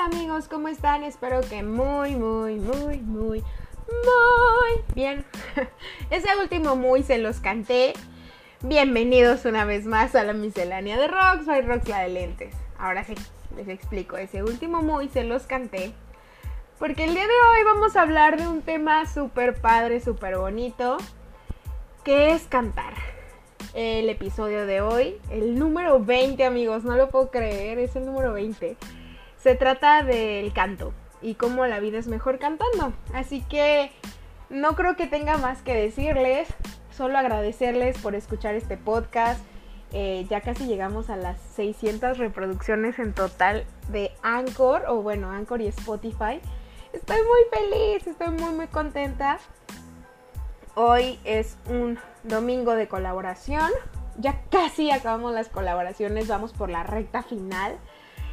Hola amigos, ¿cómo están? Espero que muy, muy, muy, muy, muy bien. Ese último muy se los canté. Bienvenidos una vez más a la miscelánea de Rox. Soy Rox la de lentes. Ahora sí, les explico. Ese último muy se los canté. Porque el día de hoy vamos a hablar de un tema súper padre, súper bonito. Que es cantar el episodio de hoy, el número 20 amigos, no lo puedo creer, es el número 20. Se trata del canto y cómo la vida es mejor cantando. Así que no creo que tenga más que decirles, solo agradecerles por escuchar este podcast. Eh, ya casi llegamos a las 600 reproducciones en total de Anchor, o bueno, Anchor y Spotify. Estoy muy feliz, estoy muy muy contenta. Hoy es un domingo de colaboración. Ya casi acabamos las colaboraciones, vamos por la recta final.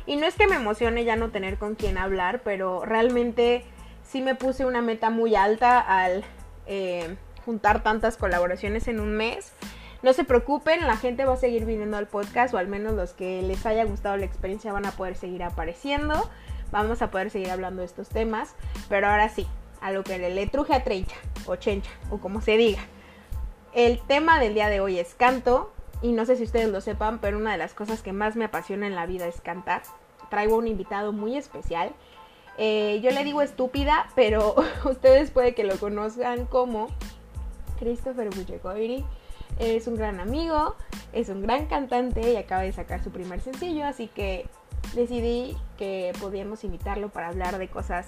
Y no es que me emocione ya no tener con quién hablar, pero realmente sí me puse una meta muy alta al eh, juntar tantas colaboraciones en un mes. No se preocupen, la gente va a seguir viniendo al podcast, o al menos los que les haya gustado la experiencia van a poder seguir apareciendo. Vamos a poder seguir hablando de estos temas. Pero ahora sí, a lo que le, truje a trencha o chencha o como se diga. El tema del día de hoy es canto y no sé si ustedes lo sepan, pero una de las cosas que más me apasiona en la vida es cantar. Traigo un invitado muy especial. Eh, yo le digo estúpida, pero ustedes puede que lo conozcan como Christopher Bujegoiri. Es un gran amigo, es un gran cantante y acaba de sacar su primer sencillo, así que decidí que podíamos invitarlo para hablar de cosas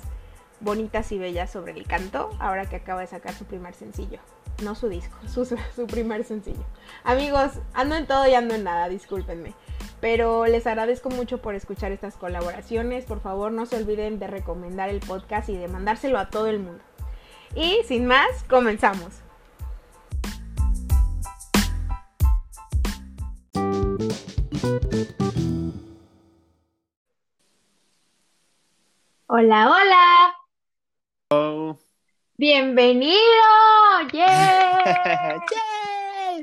bonitas y bellas sobre el canto, ahora que acaba de sacar su primer sencillo. No su disco, su, su primer sencillo. Amigos, ando en todo y ando en nada, discúlpenme. Pero les agradezco mucho por escuchar estas colaboraciones. Por favor, no se olviden de recomendar el podcast y de mandárselo a todo el mundo. Y sin más, comenzamos. Hola, hola. Bienvenido. ¡Yeah!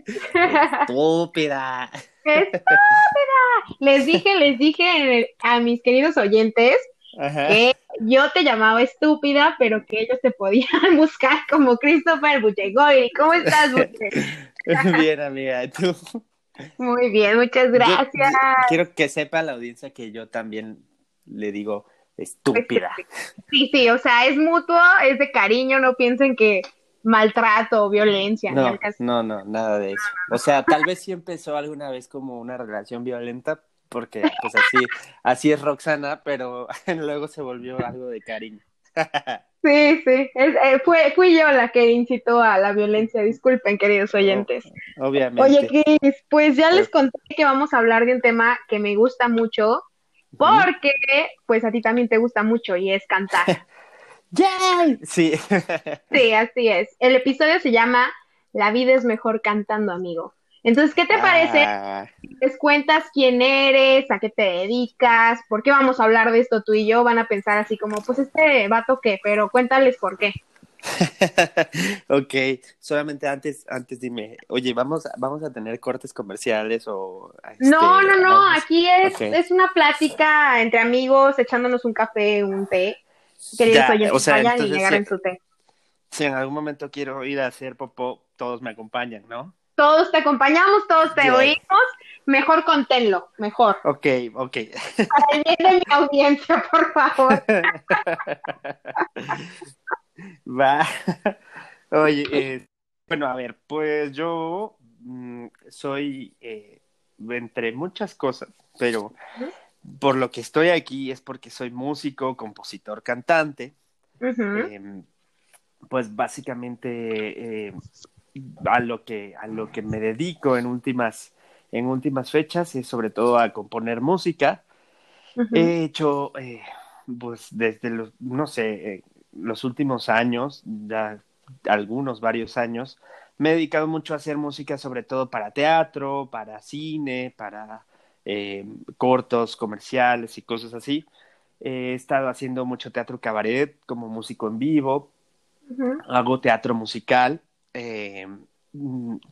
Estúpida. Estúpida. Les dije, les dije a mis queridos oyentes que yo te llamaba estúpida, pero que ellos te podían buscar como Christopher Buchegoy. ¿Cómo estás, Buche? Bien, amiga. ¿Tú? Muy bien, muchas gracias. quiero que sepa la audiencia que yo también le digo estúpida. Sí, sí, o sea, es mutuo, es de cariño, no piensen que maltrato o violencia. No, no, no, nada de eso. O sea, tal vez sí empezó alguna vez como una relación violenta, porque pues así, así es Roxana, pero luego se volvió algo de cariño. Sí, sí, eh, fue, fui yo la que incitó a la violencia, disculpen queridos oyentes. obviamente. Oye, Cris, pues ya les conté que vamos a hablar de un tema que me gusta mucho, porque pues a ti también te gusta mucho y es cantar. ¡Yay! Sí. sí, así es. El episodio se llama La vida es mejor cantando, amigo. Entonces, ¿qué te parece? Ah. Les cuentas quién eres, a qué te dedicas, por qué vamos a hablar de esto tú y yo. Van a pensar así como, pues este vato qué, pero cuéntales por qué. ok, solamente antes, antes dime, oye, vamos, vamos a tener cortes comerciales o este, no, no, no, aquí es, es una plática entre amigos, echándonos un café, un té. Queridos oyentes, o sea, vayan y llegar en su té. Si en algún momento quiero ir a hacer popó, todos me acompañan, ¿no? Todos te acompañamos, todos te oímos. Mejor conténlo, mejor. Ok, ok. Para el bien de mi audiencia, por favor. Va. Oye, eh, bueno, a ver, pues yo mm, soy eh, entre muchas cosas, pero por lo que estoy aquí es porque soy músico, compositor, cantante. Em, pues básicamente eh, a lo que a lo que me dedico en últimas en últimas fechas es sobre todo a componer música. He hecho pues desde los no sé los últimos años, ya algunos, varios años, me he dedicado mucho a hacer música, sobre todo para teatro, para cine, para eh, cortos, comerciales y cosas así. he estado haciendo mucho teatro cabaret como músico en vivo, hago teatro musical. Eh,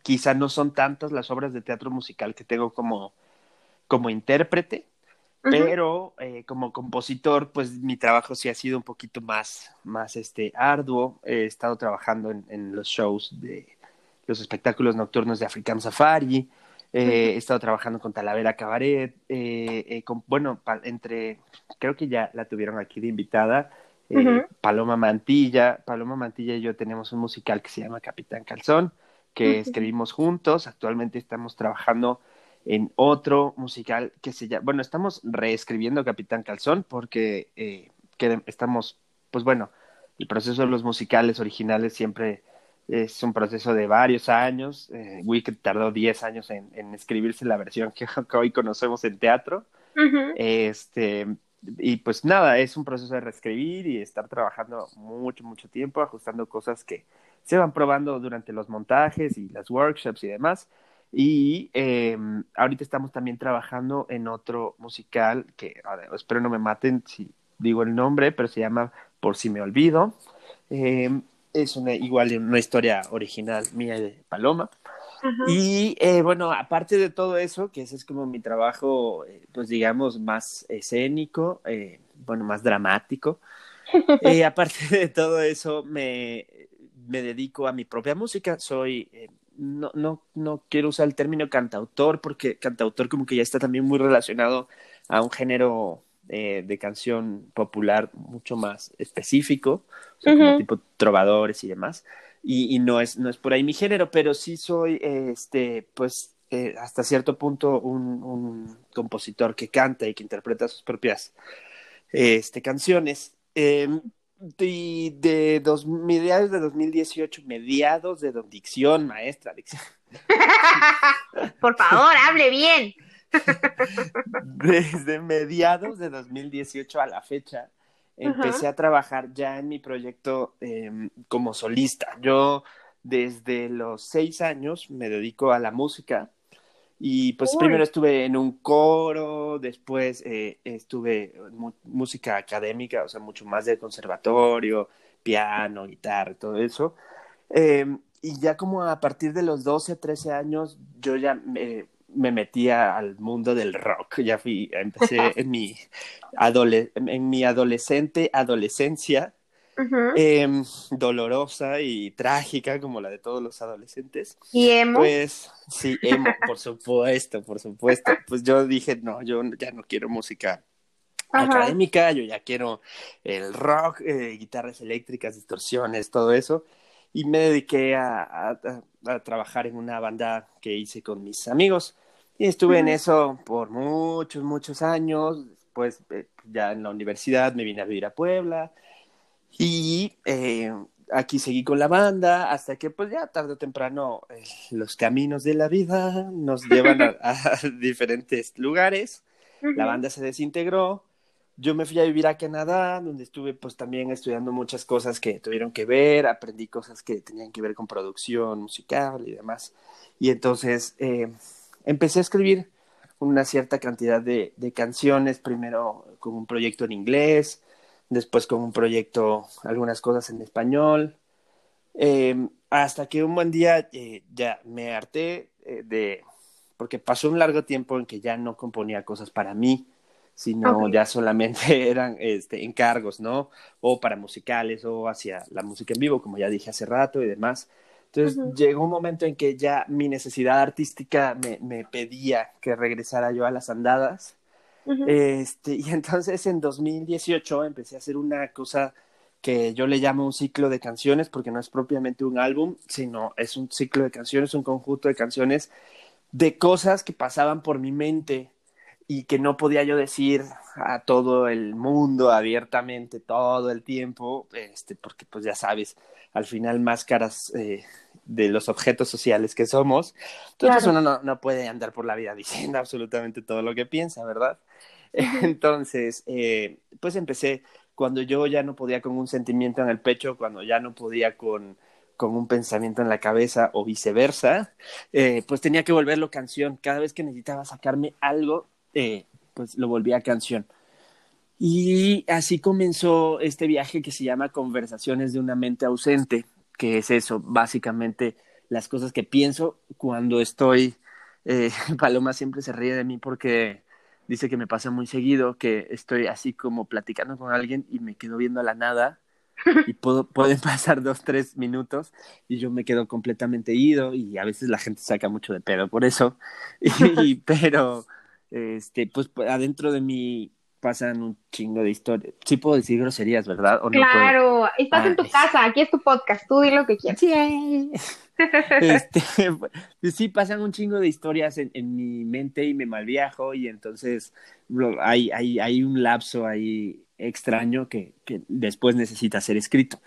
quizá no son tantas las obras de teatro musical que tengo como, como intérprete, pero eh, como compositor, pues mi trabajo sí ha sido un poquito más, más este, arduo. He estado trabajando en, en los shows de los espectáculos nocturnos de African Safari, eh, he estado trabajando con Talavera Cabaret, eh, eh, con, bueno, entre, creo que ya la tuvieron aquí de invitada, Paloma Mantilla. Paloma Mantilla y yo tenemos un musical que se llama Capitán Calzón, que escribimos juntos. Actualmente estamos trabajando en otro musical que se llama, bueno, estamos reescribiendo Capitán Calzón porque estamos, pues bueno, el proceso de los musicales originales siempre es un proceso de varios años. Eh, Wicked tardó 10 años en, en, escribirse la versión que, hoy conocemos en teatro. Este, y pues nada, es un proceso de reescribir y estar trabajando mucho, mucho tiempo, ajustando cosas que se van probando durante los montajes y las workshops y demás. Y eh, ahorita estamos también trabajando en otro musical que, espero no me maten si digo el nombre, pero se llama Por si me olvido. Eh, es una igual una historia original mía de Paloma. Y eh, bueno, aparte de todo eso, que ese es como mi trabajo, eh, pues digamos, más escénico, eh, bueno, más dramático. aparte de todo eso, me, me, dedico a mi propia música. Soy, no, no, no quiero usar el término cantautor, porque cantautor como que ya está también muy relacionado a un género eh, de canción popular mucho más específico, como tipo trovadores y demás. Y, y, no, es, no es por ahí mi género, pero sí soy, este, pues, eh, hasta cierto punto un, un, compositor que canta y que interpreta sus propias este, canciones. De, de dos, mediados de 2018, mediados de dicción, maestra, dicción. Por favor, hable bien. Desde mediados de 2018 a la fecha, empecé a trabajar ya en mi proyecto em, como solista. Yo desde los seis años me dedico a la música y pues primero estuve en un coro, después eh, estuve en música académica, o sea, mucho más de conservatorio, piano, guitarra, todo eso. Em, y ya como a partir de los 12, 13 años, yo ya me me metí al mundo del rock. Ya fui, empecé en mi, en mi adolescente adolescencia, em, dolorosa y trágica como la de todos los adolescentes. ¿Y emo? Pues sí, emo, por supuesto, por supuesto. Pues yo dije, no, yo ya no quiero música académica, yo ya quiero el rock, eh, guitarras eléctricas, distorsiones, todo eso. Y me dediqué a, a trabajar en una banda que hice con mis amigos. Y estuve en eso por muchos, muchos años. Después, eh, ya en la universidad, me vine a vivir a Puebla. Y eh, aquí seguí con la banda hasta que, pues ya tarde o temprano, eh, los caminos de la vida nos llevan a, diferentes lugares. La banda se desintegró. Yo me fui a vivir a Canadá, donde estuve pues también estudiando muchas cosas que tuvieron que ver, aprendí cosas que tenían que ver con producción musical y demás. Y entonces empecé a escribir una cierta cantidad de, de, canciones, primero con un proyecto en inglés, después con un proyecto, algunas cosas en español, eh, hasta que un buen día eh, ya me harté eh, de, porque pasó un largo tiempo en que ya no componía cosas para mí, sino ya solamente eran este, encargos, ¿no? O para musicales o hacia la música en vivo, como ya dije hace rato y demás. Entonces llegó un momento en que ya mi necesidad artística me, me pedía que regresara yo a las andadas. Este, y entonces en 2018 empecé a hacer una cosa que yo le llamo un ciclo de canciones, porque no es propiamente un álbum, sino es un ciclo de canciones, un conjunto de canciones de cosas que pasaban por mi mente y que no podía yo decir a todo el mundo abiertamente todo el tiempo, este, porque pues ya sabes, al final máscaras eh, de los objetos sociales que somos. Entonces uno no, no, puede andar por la vida diciendo absolutamente todo lo que piensa, ¿verdad? Entonces, eh, pues empecé cuando yo ya no podía con un sentimiento en el pecho, cuando ya no podía con, con un pensamiento en la cabeza o viceversa, eh, pues tenía que volverlo canción. Cada vez que necesitaba sacarme algo, eh, pues lo volvía canción. Y así comenzó este viaje que se llama Conversaciones de una mente ausente que es eso, básicamente las cosas que pienso cuando estoy, eh, Paloma siempre se ríe de mí porque dice que me pasa muy seguido que estoy así como platicando con alguien y me quedo viendo a la nada y puedo, pueden pasar dos, tres minutos y yo me quedo completamente ido y a veces la gente saca mucho de pedo por eso, y, pero este, pues adentro de mí pasan un chingo de historias. Sí puedo decir groserías, ¿verdad? claro, estás en tu casa, aquí es tu podcast, tú di lo que quieras. Sí. este, pues sí, pasan un chingo de historias en, en mi mente y me malviajo y entonces hay, hay, hay un lapso ahí extraño que, que después necesita ser escrito.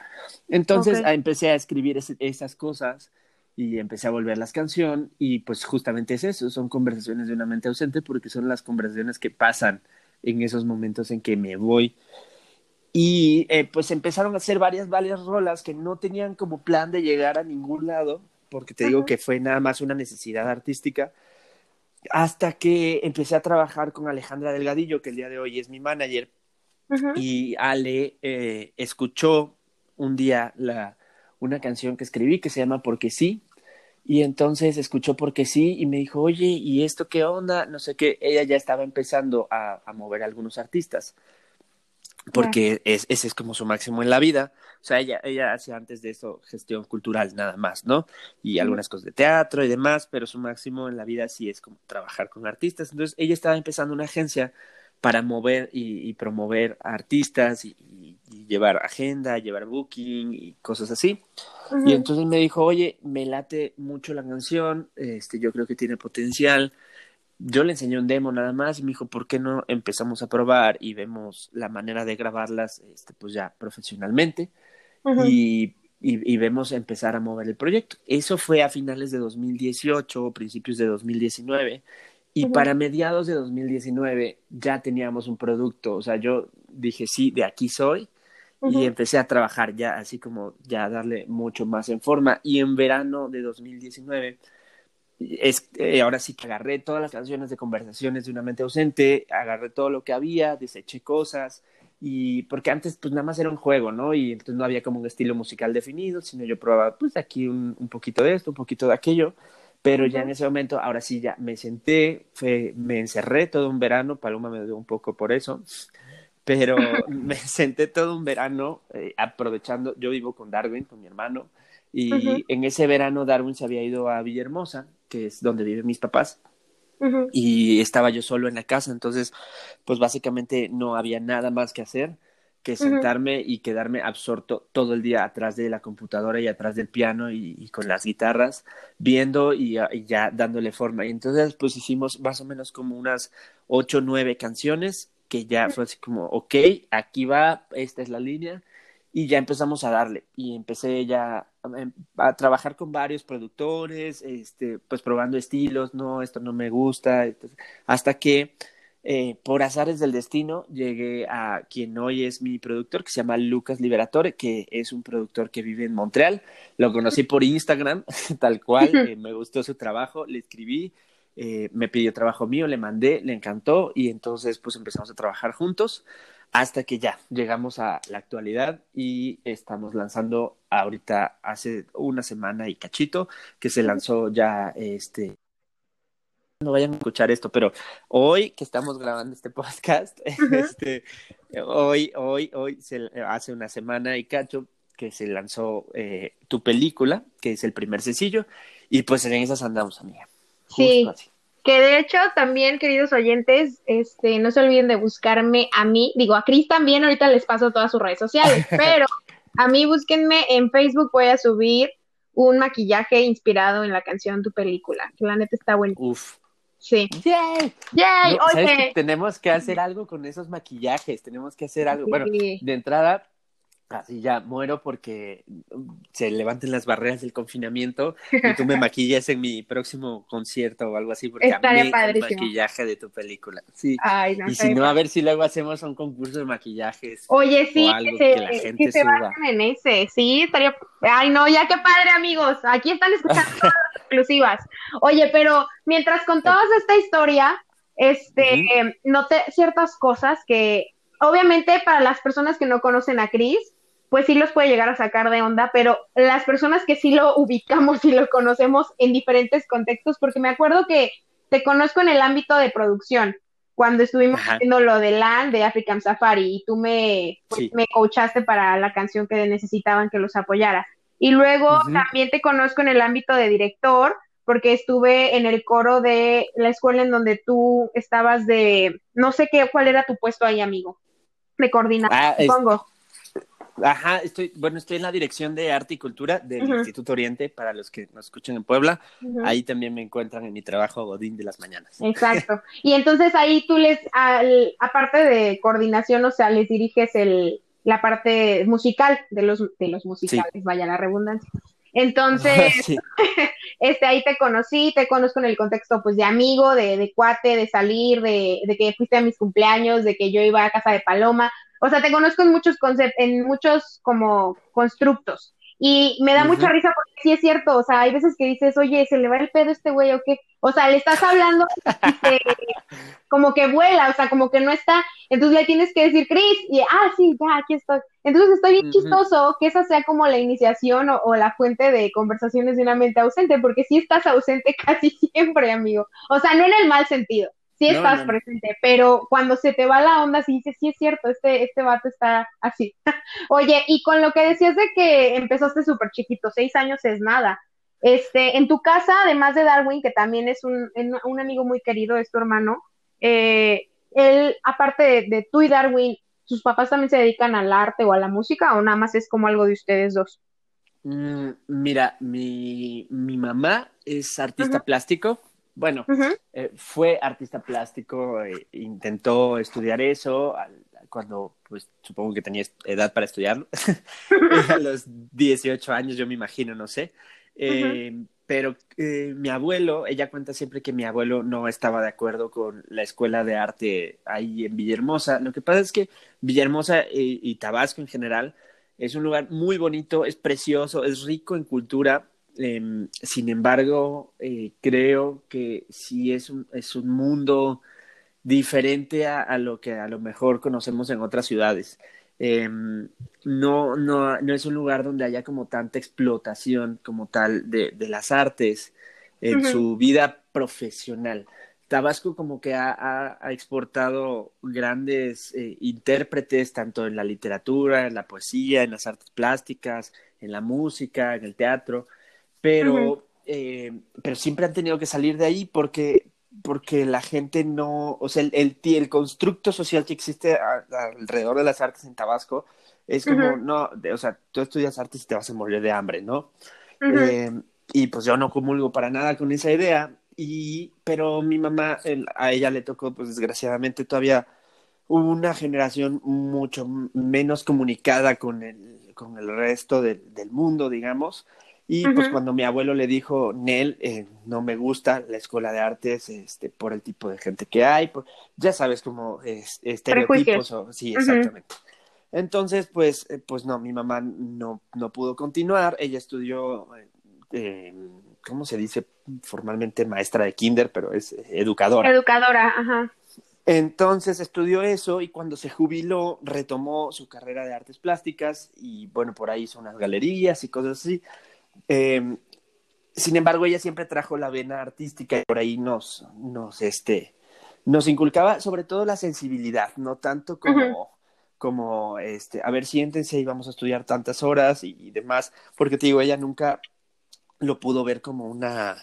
Entonces empecé a escribir esas cosas y empecé a volver las canción y pues justamente es eso, son conversaciones de una mente ausente porque son las conversaciones que pasan en esos momentos en que me voy. Y eh, pues empezaron a hacer varias, varias rolas que no tenían como plan de llegar a ningún lado, porque te digo que fue nada más una necesidad artística, hasta que empecé a trabajar con Alejandra Delgadillo, que el día de hoy es mi manager, y Ale eh, escuchó un día la, una canción que escribí que se llama Porque sí, y entonces escuchó porque sí y me dijo, oye, ¿y esto qué onda? No sé qué. Ella ya estaba empezando a, a mover a algunos artistas. Porque es, ese es como su máximo en la vida. O sea, ella, ella hace antes de eso gestión cultural nada más, ¿no? Y algunas cosas de teatro y demás, pero su máximo en la vida sí es como trabajar con artistas. Entonces, ella estaba empezando una agencia para mover y, promover artistas y, llevar agenda, llevar booking y cosas así. Y entonces me dijo, oye, me late mucho la canción, este, yo creo que tiene potencial. Yo le enseñé un demo nada más y me dijo, ¿por qué no empezamos a probar y vemos la manera de grabarlas, este, pues ya profesionalmente? y, y, vemos empezar a mover el proyecto. Eso fue a finales de 2018 o principios de 2019 y para mediados de 2019 ya teníamos un producto, o sea, yo dije, sí, de aquí soy, y empecé a trabajar ya, así como ya darle mucho más en forma. Y en verano de 2019, es, eh, ahora sí que agarré todas las canciones de conversaciones de una mente ausente, agarré todo lo que había, deseché cosas, y porque antes pues nada más era un juego, ¿no? Y entonces no había como un estilo musical definido, sino yo probaba pues aquí un, un poquito de esto, un poquito de aquello. Pero ya en ese momento, ahora sí, ya me senté, fue, me encerré todo un verano, Paloma me dio un poco por eso, pero me senté todo un verano eh, aprovechando, yo vivo con Darwin, con mi hermano, y en ese verano Darwin se había ido a Villahermosa, que es donde viven mis papás, y estaba yo solo en la casa, entonces, pues básicamente no había nada más que hacer que sentarme y quedarme absorto todo el día atrás de la computadora y atrás del piano y, con las guitarras, viendo y, ya dándole forma. Y entonces pues hicimos más o menos como unas ocho, nueve canciones que ya fue así como, ok, aquí va, esta es la línea. Y ya empezamos a darle y empecé ya a, em, a trabajar con varios productores, este, pues probando estilos, no, esto no me gusta, hasta que eh, por azares del destino, llegué a quien hoy es mi productor, que se llama Lucas Liberatore, que es un productor que vive en Montreal. Lo conocí por Instagram, tal cual, eh, me gustó su trabajo, le escribí, eh, me pidió trabajo mío, le mandé, le encantó y entonces pues empezamos a trabajar juntos hasta que ya llegamos a la actualidad y estamos lanzando ahorita hace una semana y cachito que se lanzó ya este no vayan a escuchar esto, pero hoy que estamos grabando este podcast, este, hoy, hoy, hoy, se, hace una semana y cacho que se lanzó eh, tu película, que es el primer sencillo, y pues en esas andamos, amiga. Sí. Que de hecho también, queridos oyentes, este, no se olviden de buscarme a mí, digo a Cris también, ahorita les paso todas sus redes sociales, pero a mí búsquenme en Facebook, voy a subir un maquillaje inspirado en la canción Tu película, que la neta está bueno. Uf, Sí. ¡Yay! ¡Yay! Oye. tenemos que hacer algo con esos maquillajes, tenemos que hacer algo. Bueno, de entrada, así ya muero porque se levanten las barreras del confinamiento y tú me maquillas en mi próximo concierto o algo así porque Estaría a el maquillaje de tu película. Sí. y si no, a ver si luego hacemos un concurso de maquillajes. Oye, sí, que, se, la gente que se suba. en ese, sí, estaría Ay, no, ya qué padre, amigos. Aquí están escuchando todas las exclusivas. Oye, pero mientras contabas esta historia, este, noté ciertas cosas que obviamente para las personas que no conocen a Chris, pues sí los puede llegar a sacar de onda, pero las personas que sí lo ubicamos y lo conocemos en diferentes contextos, porque me acuerdo que te conozco en el ámbito de producción, cuando estuvimos haciendo lo de LAN de African Safari y tú me, pues, me coachaste para la canción que necesitaban que los apoyara. Y luego también te conozco en el ámbito de director, porque estuve en el coro de la escuela en donde tú estabas de, no sé qué, cuál era tu puesto ahí, amigo, de coordinación, ah, supongo. Ajá, estoy, bueno, estoy en la dirección de arte y cultura del Instituto Oriente, para los que nos escuchan en Puebla. Ahí también me encuentran en mi trabajo Godín de las mañanas. Exacto. Y entonces ahí tú les, al, aparte de coordinación, o sea, les diriges el, la parte musical de los, de los musicales, vaya la redundancia. Entonces, este, ahí te conocí, te conozco en el contexto pues de amigo, de, de cuate, de salir, de, de, que fuiste a mis cumpleaños, de que yo iba a casa de Paloma, o sea, te conozco en muchos conceptos, en muchos como constructos. Y me da mucha risa porque sí es cierto, o sea, hay veces que dices, oye, se le va el pedo a este güey o qué. O sea, le estás hablando y como que vuela, o sea, como que no está. Entonces le tienes que decir, Chris, y ah, sí, ya, aquí estoy. Entonces estoy bien chistoso que esa sea como la iniciación o, o, la fuente de conversaciones de una mente ausente, porque sí estás ausente casi siempre, amigo. O sea, no en el mal sentido, sí estás presente, pero cuando se te va la onda, sí dices, sí es cierto, este, este vato está así. Oye, y con lo que decías de que empezaste súper chiquito, seis años es nada. Este, en tu casa, además de Darwin, que también es un, un amigo muy querido, es tu hermano, eh, él, aparte de, tú y Darwin, ¿sus papás también se dedican al arte o a la música o nada más es como algo de ustedes dos? Mm, mira, mi, mi mamá es artista plástico, bueno, eh, fue artista plástico, e intentó estudiar eso cuando, pues supongo que tenía edad para estudiarlo, a los 18 años yo me imagino, no sé. Eh, pero mi abuelo, ella cuenta siempre que mi abuelo no estaba de acuerdo con la escuela de arte ahí en Villahermosa. Lo que pasa es que Villahermosa y Tabasco en general es un lugar muy bonito, es precioso, es rico en cultura, Em, sin embargo, eh, creo que sí es un, es un mundo diferente a, lo que a lo mejor conocemos en otras ciudades. Em, no, no, no es un lugar donde haya como tanta explotación como tal de, de las artes en su vida profesional. Tabasco como que ha, ha, exportado grandes eh, intérpretes tanto en la literatura, en la poesía, en las artes plásticas, en la música, en el teatro, pero, eh, pero siempre han tenido que salir de ahí porque, porque la gente no, o sea, el, el, el constructo social que existe alrededor de las artes en Tabasco es como, no, o sea, tú estudias artes y te vas a morir de hambre, ¿no? Eh, y pues yo no comulgo para nada con esa idea, y, pero mi mamá, a ella le tocó, pues desgraciadamente todavía una generación mucho menos comunicada con el, con el resto del mundo, digamos, y pues cuando mi abuelo le dijo, Nel, eh, no me gusta la escuela de artes este, por el tipo de gente que hay, ya sabes cómo es, estereotipos. O, sí, exactamente. Entonces, pues, eh, pues no, mi mamá no, no pudo continuar. Ella estudió, eh, ¿cómo se dice formalmente? Maestra de kinder, pero es educadora. Educadora, ajá. Entonces estudió eso y cuando se jubiló retomó su carrera de artes plásticas y bueno, por ahí hizo unas galerías y cosas así. Eh, sin embargo, ella siempre trajo la vena artística y por ahí nos, nos, este, nos inculcaba sobre todo la sensibilidad, no tanto como, como, este, a ver, siéntense y vamos a estudiar tantas horas y, demás, porque te digo, ella nunca lo pudo ver como una,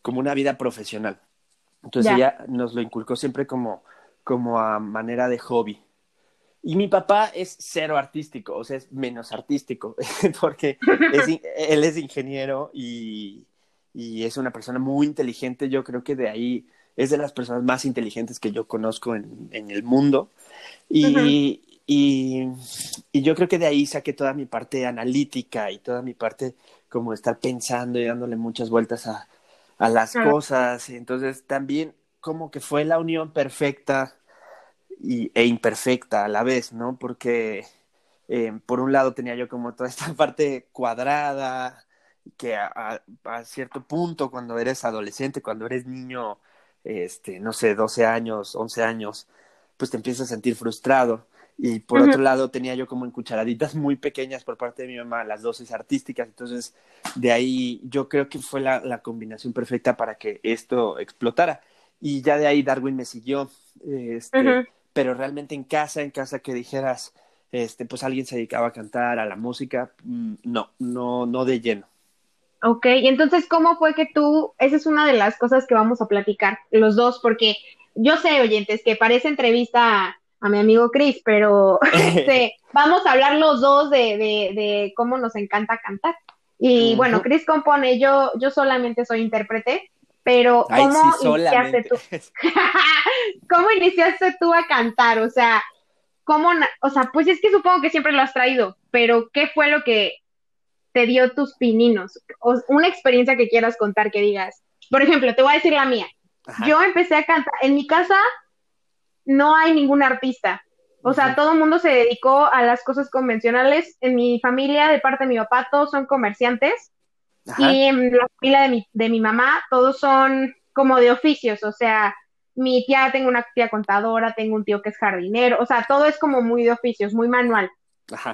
como una vida profesional. Entonces ella nos lo inculcó siempre como, como a manera de hobby. Y mi papá es cero artístico, o sea, es menos artístico, porque él es ingeniero y, y, es una persona muy inteligente. Yo creo que de ahí es de las personas más inteligentes que yo conozco en, en el mundo. Y, y, y, yo creo que de ahí saqué toda mi parte analítica y toda mi parte como estar pensando y dándole muchas vueltas a, a las cosas. Entonces también como que fue la unión perfecta y, e imperfecta a la vez, ¿no? Porque eh, por un lado tenía yo como toda esta parte cuadrada, que a, a, cierto punto cuando eres adolescente, cuando eres niño, este, no sé, 12 años, 11 años, pues te empiezas a sentir frustrado. Y por otro lado tenía yo como en cucharaditas muy pequeñas por parte de mi mamá las dosis artísticas. Entonces, de ahí yo creo que fue la, la combinación perfecta para que esto explotara. y ya de ahí Darwin me siguió. Este, Pero realmente en casa, en casa que dijeras, este, pues alguien se dedicaba a cantar, a la música, mm, no, no, no de lleno. Ok, y entonces, ¿cómo fue que tú, esa es una de las cosas que vamos a platicar los dos, porque yo sé, oyentes, que parece entrevista a, mi amigo Chris, pero este, vamos a hablar los dos de, de, cómo nos encanta cantar. Y bueno, Chris compone, yo, yo solamente soy intérprete, pero ¿cómo iniciaste tú? ¿Cómo iniciaste tú a cantar? O sea, ¿cómo, o sea, pues es que supongo que siempre lo has traído, pero ¿qué fue lo que te dio tus pininos? O una experiencia que quieras contar que digas. Por ejemplo, te voy a decir la mía. Yo empecé a cantar. En mi casa no hay ningún artista. O sea, todo el mundo se dedicó a las cosas convencionales. En mi familia, de parte de mi papá, todos son comerciantes. Y en la familia de mi, de mi mamá, todos son como de oficios. O sea, mi tía, tengo una tía contadora, tengo un tío que es jardinero. O sea, todo es como muy de oficios, muy manual.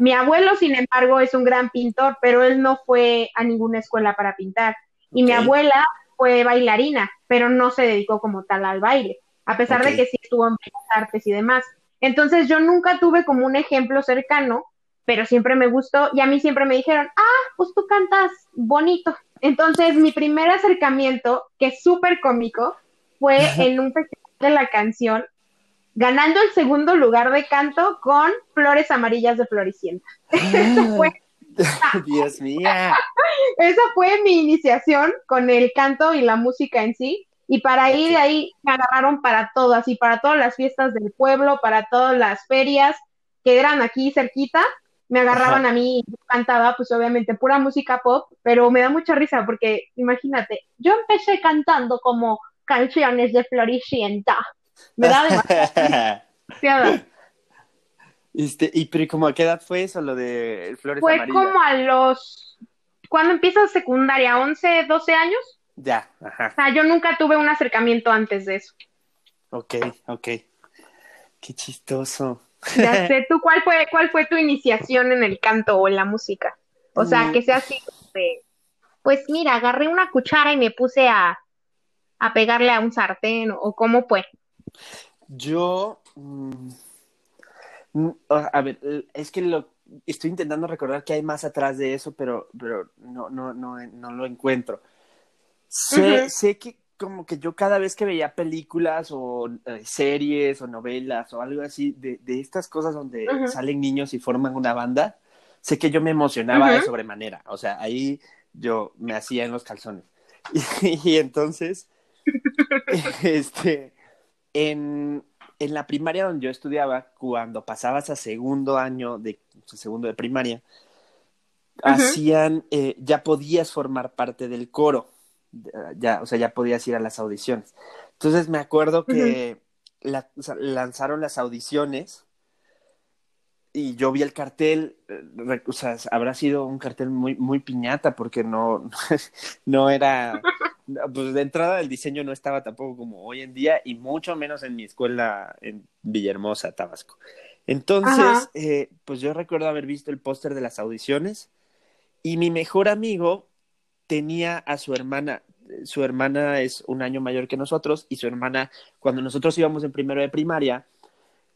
Mi abuelo, sin embargo, es un gran pintor, pero él no fue a ninguna escuela para pintar. Y mi abuela fue bailarina, pero no se dedicó como tal al baile, a pesar de que sí estuvo en artes y demás. Entonces yo nunca tuve como un ejemplo cercano, pero siempre me gustó y a mí siempre me dijeron, ah, pues tú cantas bonito. Entonces mi primer acercamiento, que es súper cómico, fue en un festival de la canción ganando el segundo lugar de canto con Flores Amarillas de Floricienta. Ah, Dios mío. Esa fue mi iniciación con el canto y la música en sí. Y para ahí de ahí me agarraron para todo, así para todas las fiestas del pueblo, para todas las ferias que eran aquí cerquita, me agarraban a mí y cantaba, pues obviamente pura música pop, pero me da mucha risa porque imagínate, yo empecé cantando como canciones de Floricienta me da. Este, ¿Y pero como a qué edad fue eso, lo de Flores Fue como a los... ¿Cuándo empiezas secundaria? ¿11, 12 años? Ya, ajá. O sea, yo nunca tuve un acercamiento antes de eso. Ok, ok. Qué chistoso. Ya sé, ¿tú cuál fue, cuál fue tu iniciación en el canto o en la música? O sea, mm. que sea así pues mira, agarré una cuchara y me puse a, a pegarle a un sartén, o cómo fue. Yo, mm, mm, a ver, es que lo estoy intentando recordar que hay más atrás de eso, pero, pero no, no, no, no lo encuentro. Sé, sé que como que yo cada vez que veía películas o eh, series o novelas o algo así de, de estas cosas donde salen niños y forman una banda, sé que yo me emocionaba de sobremanera. O sea, ahí yo me hacía en los calzones. y entonces, este, en, en la primaria donde yo estudiaba, cuando pasabas a segundo año de segundo de primaria, hacían, eh, ya podías formar parte del coro, ya, o sea, ya podías ir a las audiciones. Entonces me acuerdo que lanzaron las audiciones y yo vi el cartel, eh, o sea, habrá sido un cartel muy, muy piñata porque no, no era, pues de entrada el diseño no estaba tampoco como hoy en día y mucho menos en mi escuela en Villahermosa, Tabasco. Entonces, eh, pues yo recuerdo haber visto el póster de las audiciones y mi mejor amigo tenía a su hermana, su hermana es un año mayor que nosotros y su hermana, cuando nosotros íbamos en primero de primaria,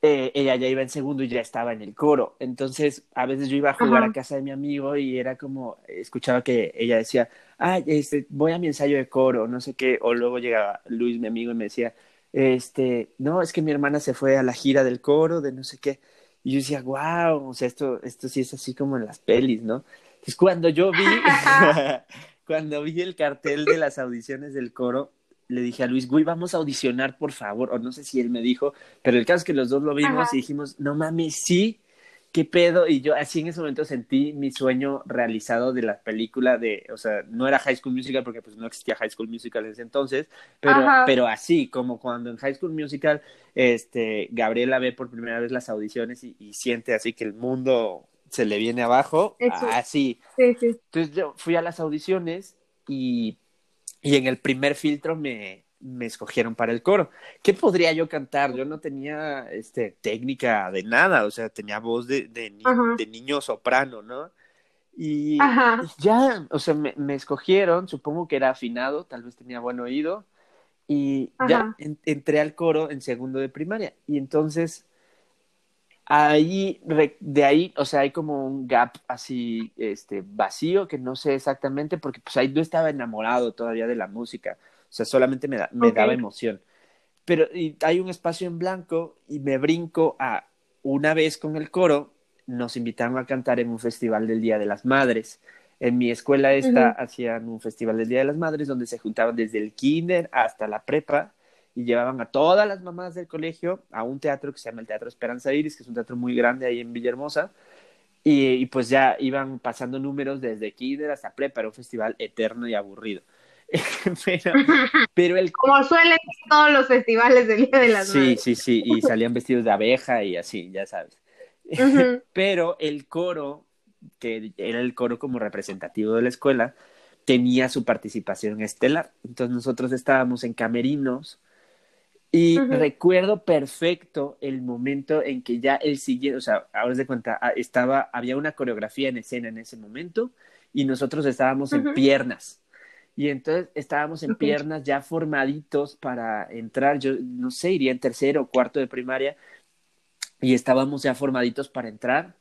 eh, ella ya iba en segundo y ya estaba en el coro. Entonces, a veces yo iba a jugar a casa de mi amigo y era como, escuchaba que ella decía, ah, este, voy a mi ensayo de coro, no sé qué, o luego llegaba Luis, mi amigo, y me decía, este, no, es que mi hermana se fue a la gira del coro, de no sé qué. Y yo decía, wow, o sea, esto, esto sí es así como en las pelis, ¿no? Entonces, cuando yo vi, cuando vi el cartel de las audiciones del coro, le dije a Luis, güey, vamos a audicionar, por favor. O no sé si él me dijo, pero el caso es que los dos lo vimos y dijimos, no mames, sí, qué pedo. Y yo así en ese momento sentí mi sueño realizado de la película de, o sea, no era High School Musical porque pues no existía High School Musical en ese entonces, pero, pero así, como cuando en High School Musical, este, Gabriela ve por primera vez las audiciones y, siente así que el mundo se le viene abajo, así. Sí, sí. Entonces yo fui a las audiciones y y en el primer filtro me, me escogieron para el coro. ¿Qué podría yo cantar? Yo no tenía este, técnica de nada, o sea, tenía voz de, de, niño soprano, ¿no? Y, ya, o sea, me, me, escogieron, supongo que era afinado, tal vez tenía buen oído, y ya entré al coro en segundo de primaria. Y entonces, ahí, de ahí, o sea, hay como un gap así, este, vacío, que no sé exactamente, porque pues ahí no estaba enamorado todavía de la música. O sea, solamente me, me daba emoción. Pero y hay un espacio en blanco y me brinco a una vez con el coro, nos invitaron a cantar en un festival del Día de las Madres. En mi escuela esta hacían un festival del Día de las Madres donde se juntaban desde el kinder hasta la prepa y llevaban a todas las mamás del colegio a un teatro que se llama el Teatro Esperanza Iris, que es un teatro muy grande ahí en Villahermosa. Y, pues ya iban pasando números desde kinder hasta prepa, era un festival eterno y aburrido. pero, pero el... Como suelen todos los festivales del Día de las Madres. Sí, sí, sí, y salían vestidos de abeja y así, ya sabes. pero el coro que era el coro como representativo de la escuela, tenía su participación estelar. Entonces nosotros estábamos en camerinos y recuerdo perfecto el momento en que ya el siguiente, o sea, ahora de cuenta, ah, estaba, había una coreografía en escena en ese momento y nosotros estábamos en piernas. Y entonces estábamos en piernas ya formaditos para entrar, yo no sé, iría en tercero o cuarto de primaria, y estábamos ya formaditos para entrar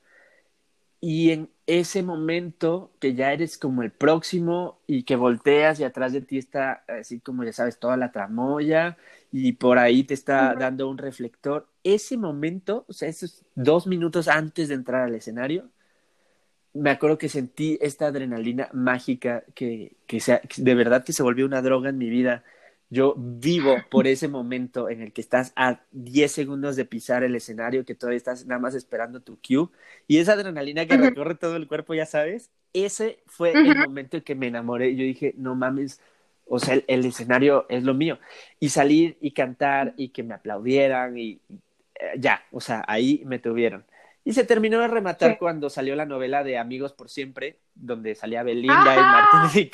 y en ese momento que ya eres como el próximo y que volteas y atrás de ti está así como ya sabes toda la tramoya y por ahí te está dando un reflector, ese momento, o sea, esos dos minutos antes de entrar al escenario, me acuerdo que sentí esta adrenalina mágica que, que, sea, de verdad que se volvió una droga en mi vida yo vivo por ese momento en el que estás a 10 segundos de pisar el escenario, que todavía estás nada más esperando tu cue, y esa adrenalina que recorre todo el cuerpo, ya sabes, ese fue el momento en que me enamoré. Yo dije, no mames, o sea, el, escenario es lo mío. Y salir y cantar y que me aplaudieran y eh, ya, o sea, ahí me tuvieron. Y se terminó de rematar cuando salió la novela de Amigos por Siempre, donde salía Belinda y Martín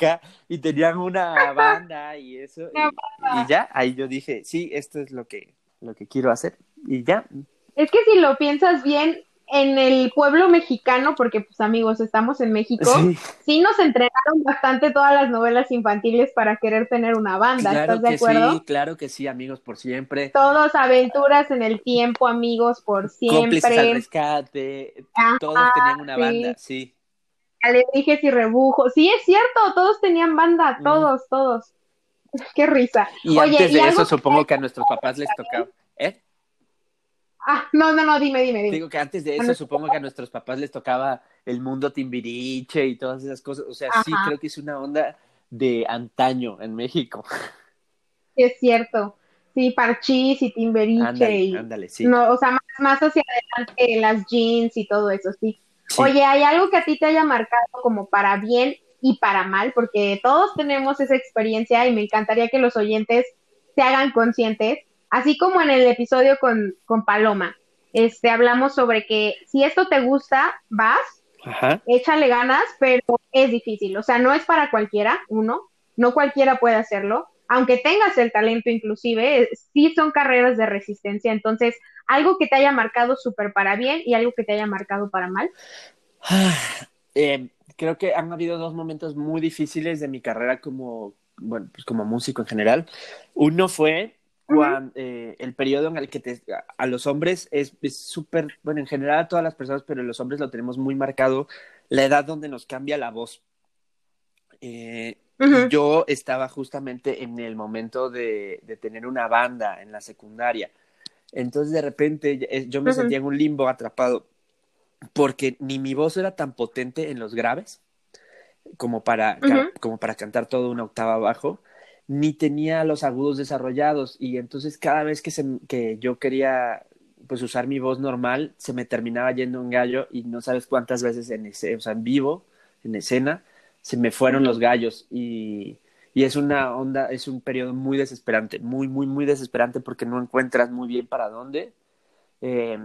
y tenían una banda y eso. Y, ya, ahí yo dije, sí, esto es lo que, lo que quiero hacer. Y ya. Es que si lo piensas bien, en el pueblo mexicano, porque pues amigos, estamos en México, sí. nos entrenaron bastante todas las novelas infantiles para querer tener una banda, ¿estás de acuerdo? Sí, claro que sí, amigos por siempre. Todos aventuras en el tiempo, amigos por siempre. Cómplices al rescate, todos tenían una banda, sí. Alebrijes y rebujos, sí es cierto, todos tenían banda, todos, todos. Qué risa. Y antes de eso supongo que a nuestros papás les tocaba, ¿eh? Ah, no, no, no, dime, dime, dime. Digo que antes de eso supongo que a nuestros papás les tocaba el mundo timbiriche y todas esas cosas. O sea, sí creo que es una onda de antaño en México. Sí, es cierto. Sí, parchís y timbiriche. y... ándale, sí. No, o sea, más, más hacia adelante las jeans y todo eso, sí. Oye, ¿hay algo que a ti te haya marcado como para bien y para mal? Porque todos tenemos esa experiencia y me encantaría que los oyentes se hagan conscientes Así como en el episodio con, con Paloma, este, hablamos sobre que si esto te gusta, vas, échale ganas, pero es difícil. O sea, no es para cualquiera, uno, no cualquiera puede hacerlo. Aunque tengas el talento inclusive, sí son carreras de resistencia. Entonces, algo que te haya marcado súper para bien y algo que te haya marcado para mal. Eh, creo que han habido dos momentos muy difíciles de mi carrera como, bueno, pues como músico en general. Uno fue cuando, eh, el periodo en el que te, a los hombres es súper, bueno, en general a todas las personas, pero los hombres lo tenemos muy marcado, la edad donde nos cambia la voz. Eh, Yo estaba justamente en el momento de, de, tener una banda en la secundaria. Entonces de repente eh, yo me sentía en un limbo atrapado porque ni mi voz era tan potente en los graves como para, como para cantar todo una octava abajo ni tenía los agudos desarrollados. Y entonces cada vez que, se, que yo quería pues usar mi voz normal se me terminaba yendo un gallo y no sabes cuántas veces en ese, o sea, en vivo, en escena, se me fueron los gallos. Y, y es una onda, es un periodo muy desesperante, muy, muy, muy desesperante porque no encuentras muy bien para dónde. Eh,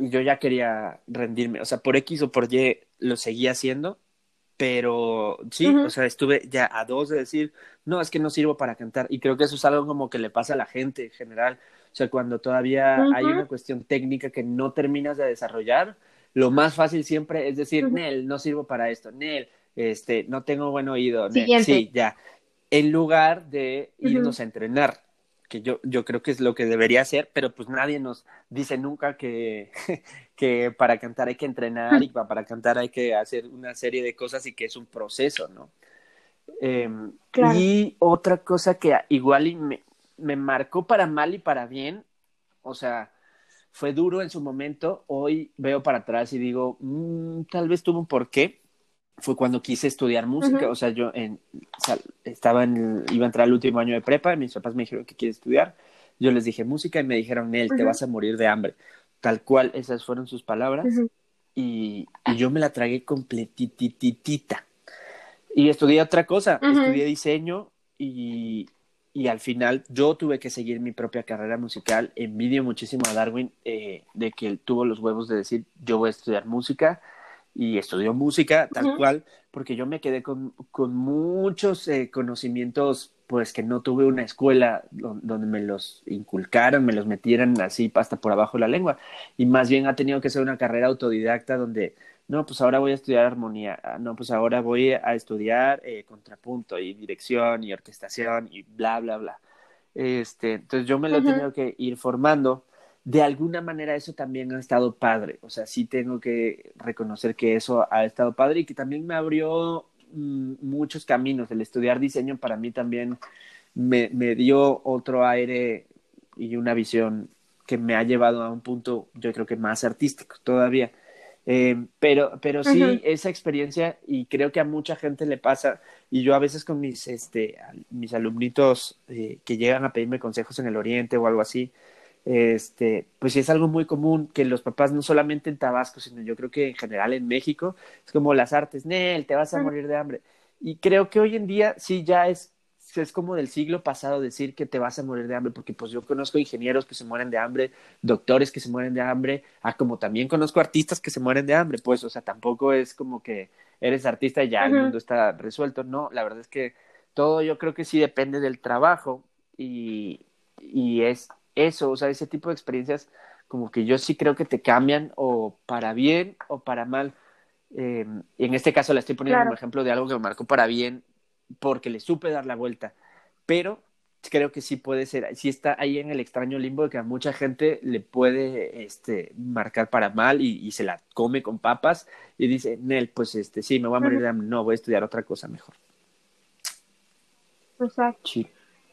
y yo ya quería rendirme, o sea, por X o por Y lo seguía haciendo pero sí, o sea, estuve ya a dos de decir, no, es que no sirvo para cantar. Y creo que eso es algo como que le pasa a la gente en general. O sea, cuando todavía hay una cuestión técnica que no terminas de desarrollar, lo más fácil siempre es decir, Nel, no sirvo para esto, Nel, este, no tengo buen oído, Nel, sí, ya. En lugar de irnos a entrenar. que yo, yo creo que es lo que debería ser, pero pues nadie nos dice nunca que, que para cantar hay que entrenar y para cantar hay que hacer una serie de cosas y que es un proceso, ¿no? Em, y otra cosa que igual me, me marcó para mal y para bien, o sea, fue duro en su momento, hoy veo para atrás y digo, mm, tal vez tuvo un porqué, fue cuando quise estudiar música, o sea, yo en, estaba en, iba a entrar al último año de prepa, y mis papás me dijeron que quiere estudiar, yo les dije música y me dijeron, él, te vas a morir de hambre, tal cual, esas fueron sus palabras, y, y, yo me la tragué completititita. Y estudié otra cosa, estudié diseño y, y al final yo tuve que seguir mi propia carrera musical. Envidio muchísimo a Darwin eh, de que él tuvo los huevos de decir yo voy a estudiar música y estudió música tal cual, porque yo me quedé con, con muchos eh, conocimientos pues que no tuve una escuela donde me los inculcaran, me los metieran así hasta por abajo de la lengua. Y más bien ha tenido que ser una carrera autodidacta donde no, pues ahora voy a estudiar armonía, ah, no, pues ahora voy a estudiar eh, contrapunto y dirección y orquestación y bla, bla, bla. Este, entonces yo me lo he tenido que ir formando. De alguna manera eso también ha estado padre, o sea, sí tengo que reconocer que eso ha estado padre y que también me abrió muchos caminos. El estudiar diseño para mí también me, me dio otro aire y una visión que me ha llevado a un punto, yo creo que más artístico todavía. Eh, pero, pero sí, esa experiencia, y creo que a mucha gente le pasa, y yo a veces con mis, este, mis alumnitos eh, que llegan a pedirme consejos en el Oriente o algo así, este, pues sí es algo muy común que los papás, no solamente en Tabasco, sino yo creo que en general en México, es como las artes, Nel, te vas a morir de hambre. Y creo que hoy en día sí ya es es como del siglo pasado decir que te vas a morir de hambre, porque pues yo conozco ingenieros que se mueren de hambre, doctores que se mueren de hambre, ah, como también conozco artistas que se mueren de hambre, pues, o sea, tampoco es como que eres artista y ya el mundo está resuelto, no, la verdad es que todo yo creo que sí depende del trabajo y, y es eso, o sea, ese tipo de experiencias como que yo sí creo que te cambian o para bien o para mal. Eh, y en este caso le estoy poniendo un ejemplo de algo que me marcó para bien porque le supe dar la vuelta. Pero creo que sí puede ser, sí está ahí en el extraño limbo de que a mucha gente le puede este, marcar para mal y, se la come con papas y dice, Nel, pues este, sí, me voy a morir de hambre, no, voy a estudiar otra cosa mejor. Exacto.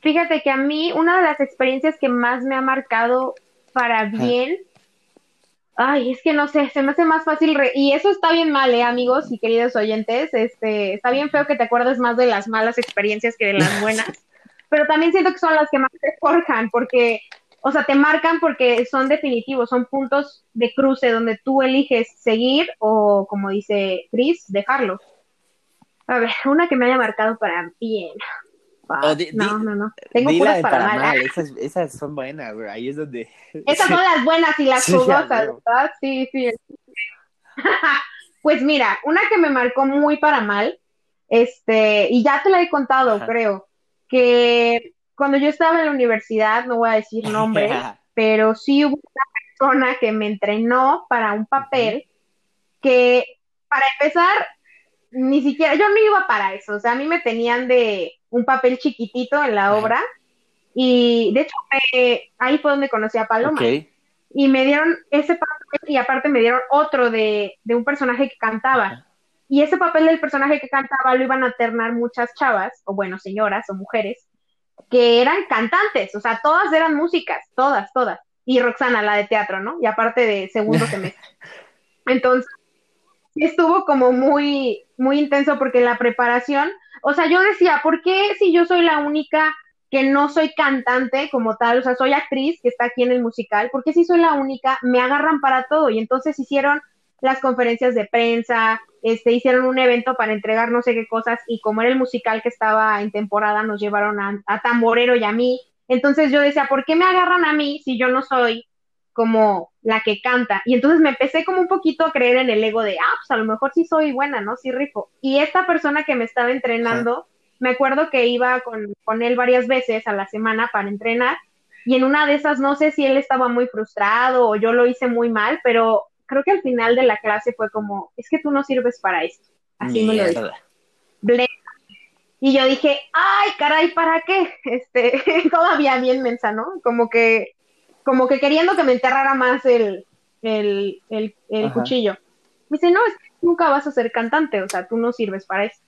Fíjate que a mí una de las experiencias que más me ha marcado para bien Ay, es que no sé, se me hace más fácil y eso está bien mal, eh, amigos y queridos oyentes, este, está bien feo que te acuerdes más de las malas experiencias que de las buenas, pero también siento que son las que más te forjan, porque, o sea, te marcan porque son definitivos, son puntos de cruce donde tú eliges seguir o, como dice Chris, dejarlo. A ver, una que me haya marcado para bien no, no, no. Tengo puras para, mal. Esas, esas, son buenas, güey. Ahí es donde. Esas son las buenas y las jugosas, ¿verdad? Sí, sí. pues mira, una que me marcó muy para mal, este, y ya te la he contado, creo, que cuando yo estaba en la universidad, no voy a decir nombre, pero sí hubo una persona que me entrenó para un papel que, para empezar, ni siquiera, yo no iba para eso, o sea, a mí me tenían de un papel chiquitito en la obra y de hecho ahí fue donde conocí a Paloma. Y me dieron ese papel y aparte me dieron otro de, de un personaje que cantaba. Y ese papel del personaje que cantaba lo iban a alternar muchas chavas, o bueno, señoras o mujeres, que eran cantantes, o sea, todas eran músicas, todas, todas. Y Roxana, la de teatro, ¿no? Y aparte de segundo semestre. Entonces, estuvo como muy, muy intenso porque la preparación, o sea, yo decía, ¿por qué si yo soy la única que no soy cantante como tal, o sea, soy actriz que está aquí en el musical, ¿por qué si soy la única me agarran para todo? Y entonces hicieron las conferencias de prensa, este, hicieron un evento para entregar no sé qué cosas y como era el musical que estaba en temporada, nos llevaron a, a Tamborero y a mí. Entonces yo decía, ¿por qué me agarran a mí si yo no soy como la que canta. Y entonces me empecé como un poquito a creer en el ego de, ah, pues a lo mejor sí soy buena, ¿no? Sí rifo. Y esta persona que me estaba entrenando, me acuerdo que iba con, con él varias veces a la semana para entrenar. Y en una de esas, no sé si él estaba muy frustrado o yo lo hice muy mal, pero creo que al final de la clase fue como, es que tú no sirves para esto. Así me lo dijo. Y yo dije, ay, caray, ¿para qué? Este, todavía bien mensa, ¿no? Como que, como que queriendo que me enterrara más el, el, el, el cuchillo. Me dice, no, es que nunca vas a ser cantante, o sea, tú no sirves para eso.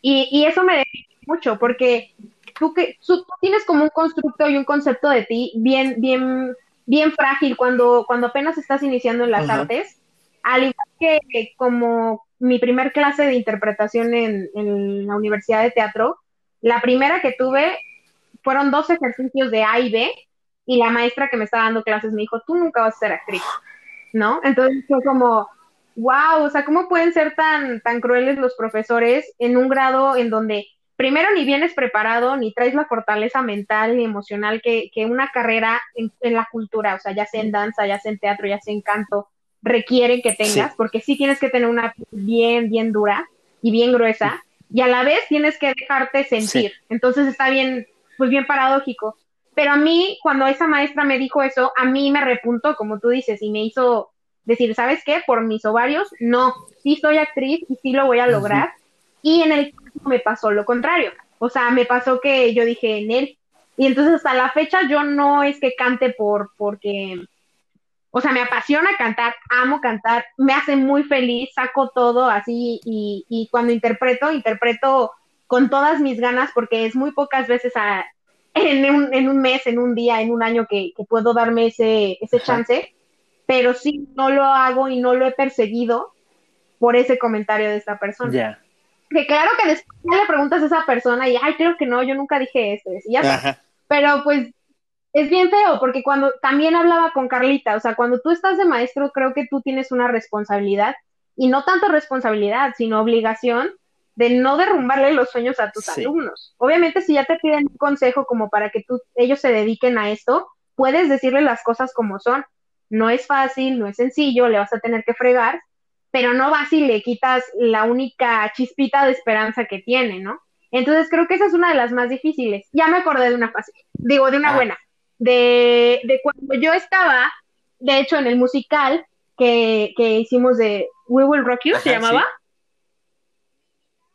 Y, y eso me define mucho, porque tú que tú, tienes como un constructo y un concepto de ti bien, bien, bien frágil cuando, cuando apenas estás iniciando en las artes, al igual que como mi primer clase de interpretación en, en, la Universidad de Teatro, la primera que tuve fueron dos ejercicios de A y B, y la maestra que me estaba dando clases me dijo, tú nunca vas a ser actriz, ¿no? Entonces fue como, wow, o sea, ¿cómo pueden ser tan, tan crueles los profesores en un grado en donde primero ni vienes preparado, ni traes la fortaleza mental ni emocional que, que una carrera en, la cultura, o sea, ya sea en danza, ya sea en teatro, ya sea en canto, requiere que tengas, porque sí tienes que tener una bien, bien dura y bien gruesa, y a la vez tienes que dejarte sentir. Entonces está bien, pues bien paradójico. Pero a mí, cuando esa maestra me dijo eso, a mí me repuntó, como tú dices, y me hizo decir, ¿sabes qué? Por mis ovarios, no, sí soy actriz y sí lo voy a lograr. Y en el me pasó lo contrario. O sea, me pasó que yo dije en él. Y entonces hasta la fecha yo no es que cante por, porque, o sea, me apasiona cantar, amo cantar, me hace muy feliz, saco todo así y, y cuando interpreto, interpreto con todas mis ganas porque es muy pocas veces a, en, un, en un mes, en un día, en un año que, puedo darme ese, ese chance, pero sí no lo hago y no lo he perseguido por ese comentario de esta persona. Ya. Que claro que después le preguntas a esa persona y, ay, creo que no, yo nunca dije esto, y ya Pero pues es bien feo, porque cuando también hablaba con Carlita, o sea, cuando tú estás de maestro, creo que tú tienes una responsabilidad, y no tanto responsabilidad, sino obligación de no derrumbarle los sueños a tus alumnos. Obviamente, si ya te piden un consejo como para que tú, ellos se dediquen a esto, puedes decirle las cosas como son. No es fácil, no es sencillo, le vas a tener que fregar, pero no vas y le quitas la única chispita de esperanza que tiene, ¿no? Entonces creo que esa es una de las más difíciles. Ya me acordé de una fácil, digo, de una ah. buena, de, de cuando yo estaba, de hecho, en el musical que, que hicimos de We Will Rock You, se llamaba,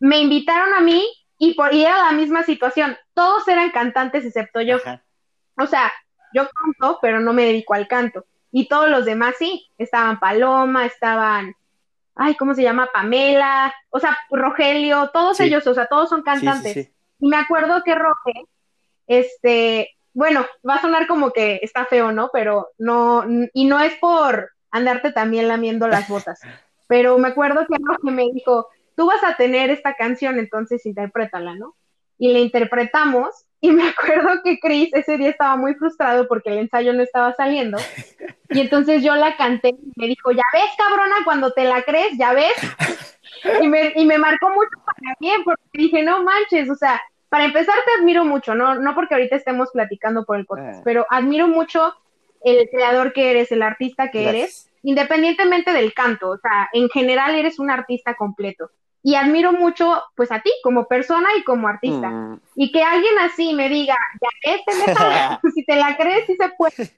me invitaron a mí y, por, y era la misma situación, todos eran cantantes excepto yo. O sea, yo canto, pero no me dedico al canto. Y todos los demás sí, estaban Paloma, estaban ay, ¿cómo se llama? Pamela, o sea, Rogelio, todos ellos, o sea, todos son cantantes. y me acuerdo que Roge, este, bueno, va a sonar como que está feo, ¿no? Pero no, y no es por andarte también lamiendo las botas, pero me acuerdo que Roge me dijo, tú vas a tener esta canción, entonces interprétala, ¿no? Y la interpretamos y me acuerdo que Chris ese día estaba muy frustrado porque el ensayo no estaba saliendo. Y entonces yo la canté y me dijo, ya ves, cabrona, cuando te la crees, ya ves. Y me, y me marcó mucho para bien, porque dije, no manches, o sea, para empezar te admiro mucho, no, no porque ahorita estemos platicando por el podcast, ah. pero admiro mucho el creador que eres, el artista que eres, independientemente del canto, o sea, en general eres un artista completo y admiro mucho pues a ti como persona y como artista. Mm. Y que alguien así me diga, ya este me si te la crees, sí se puede.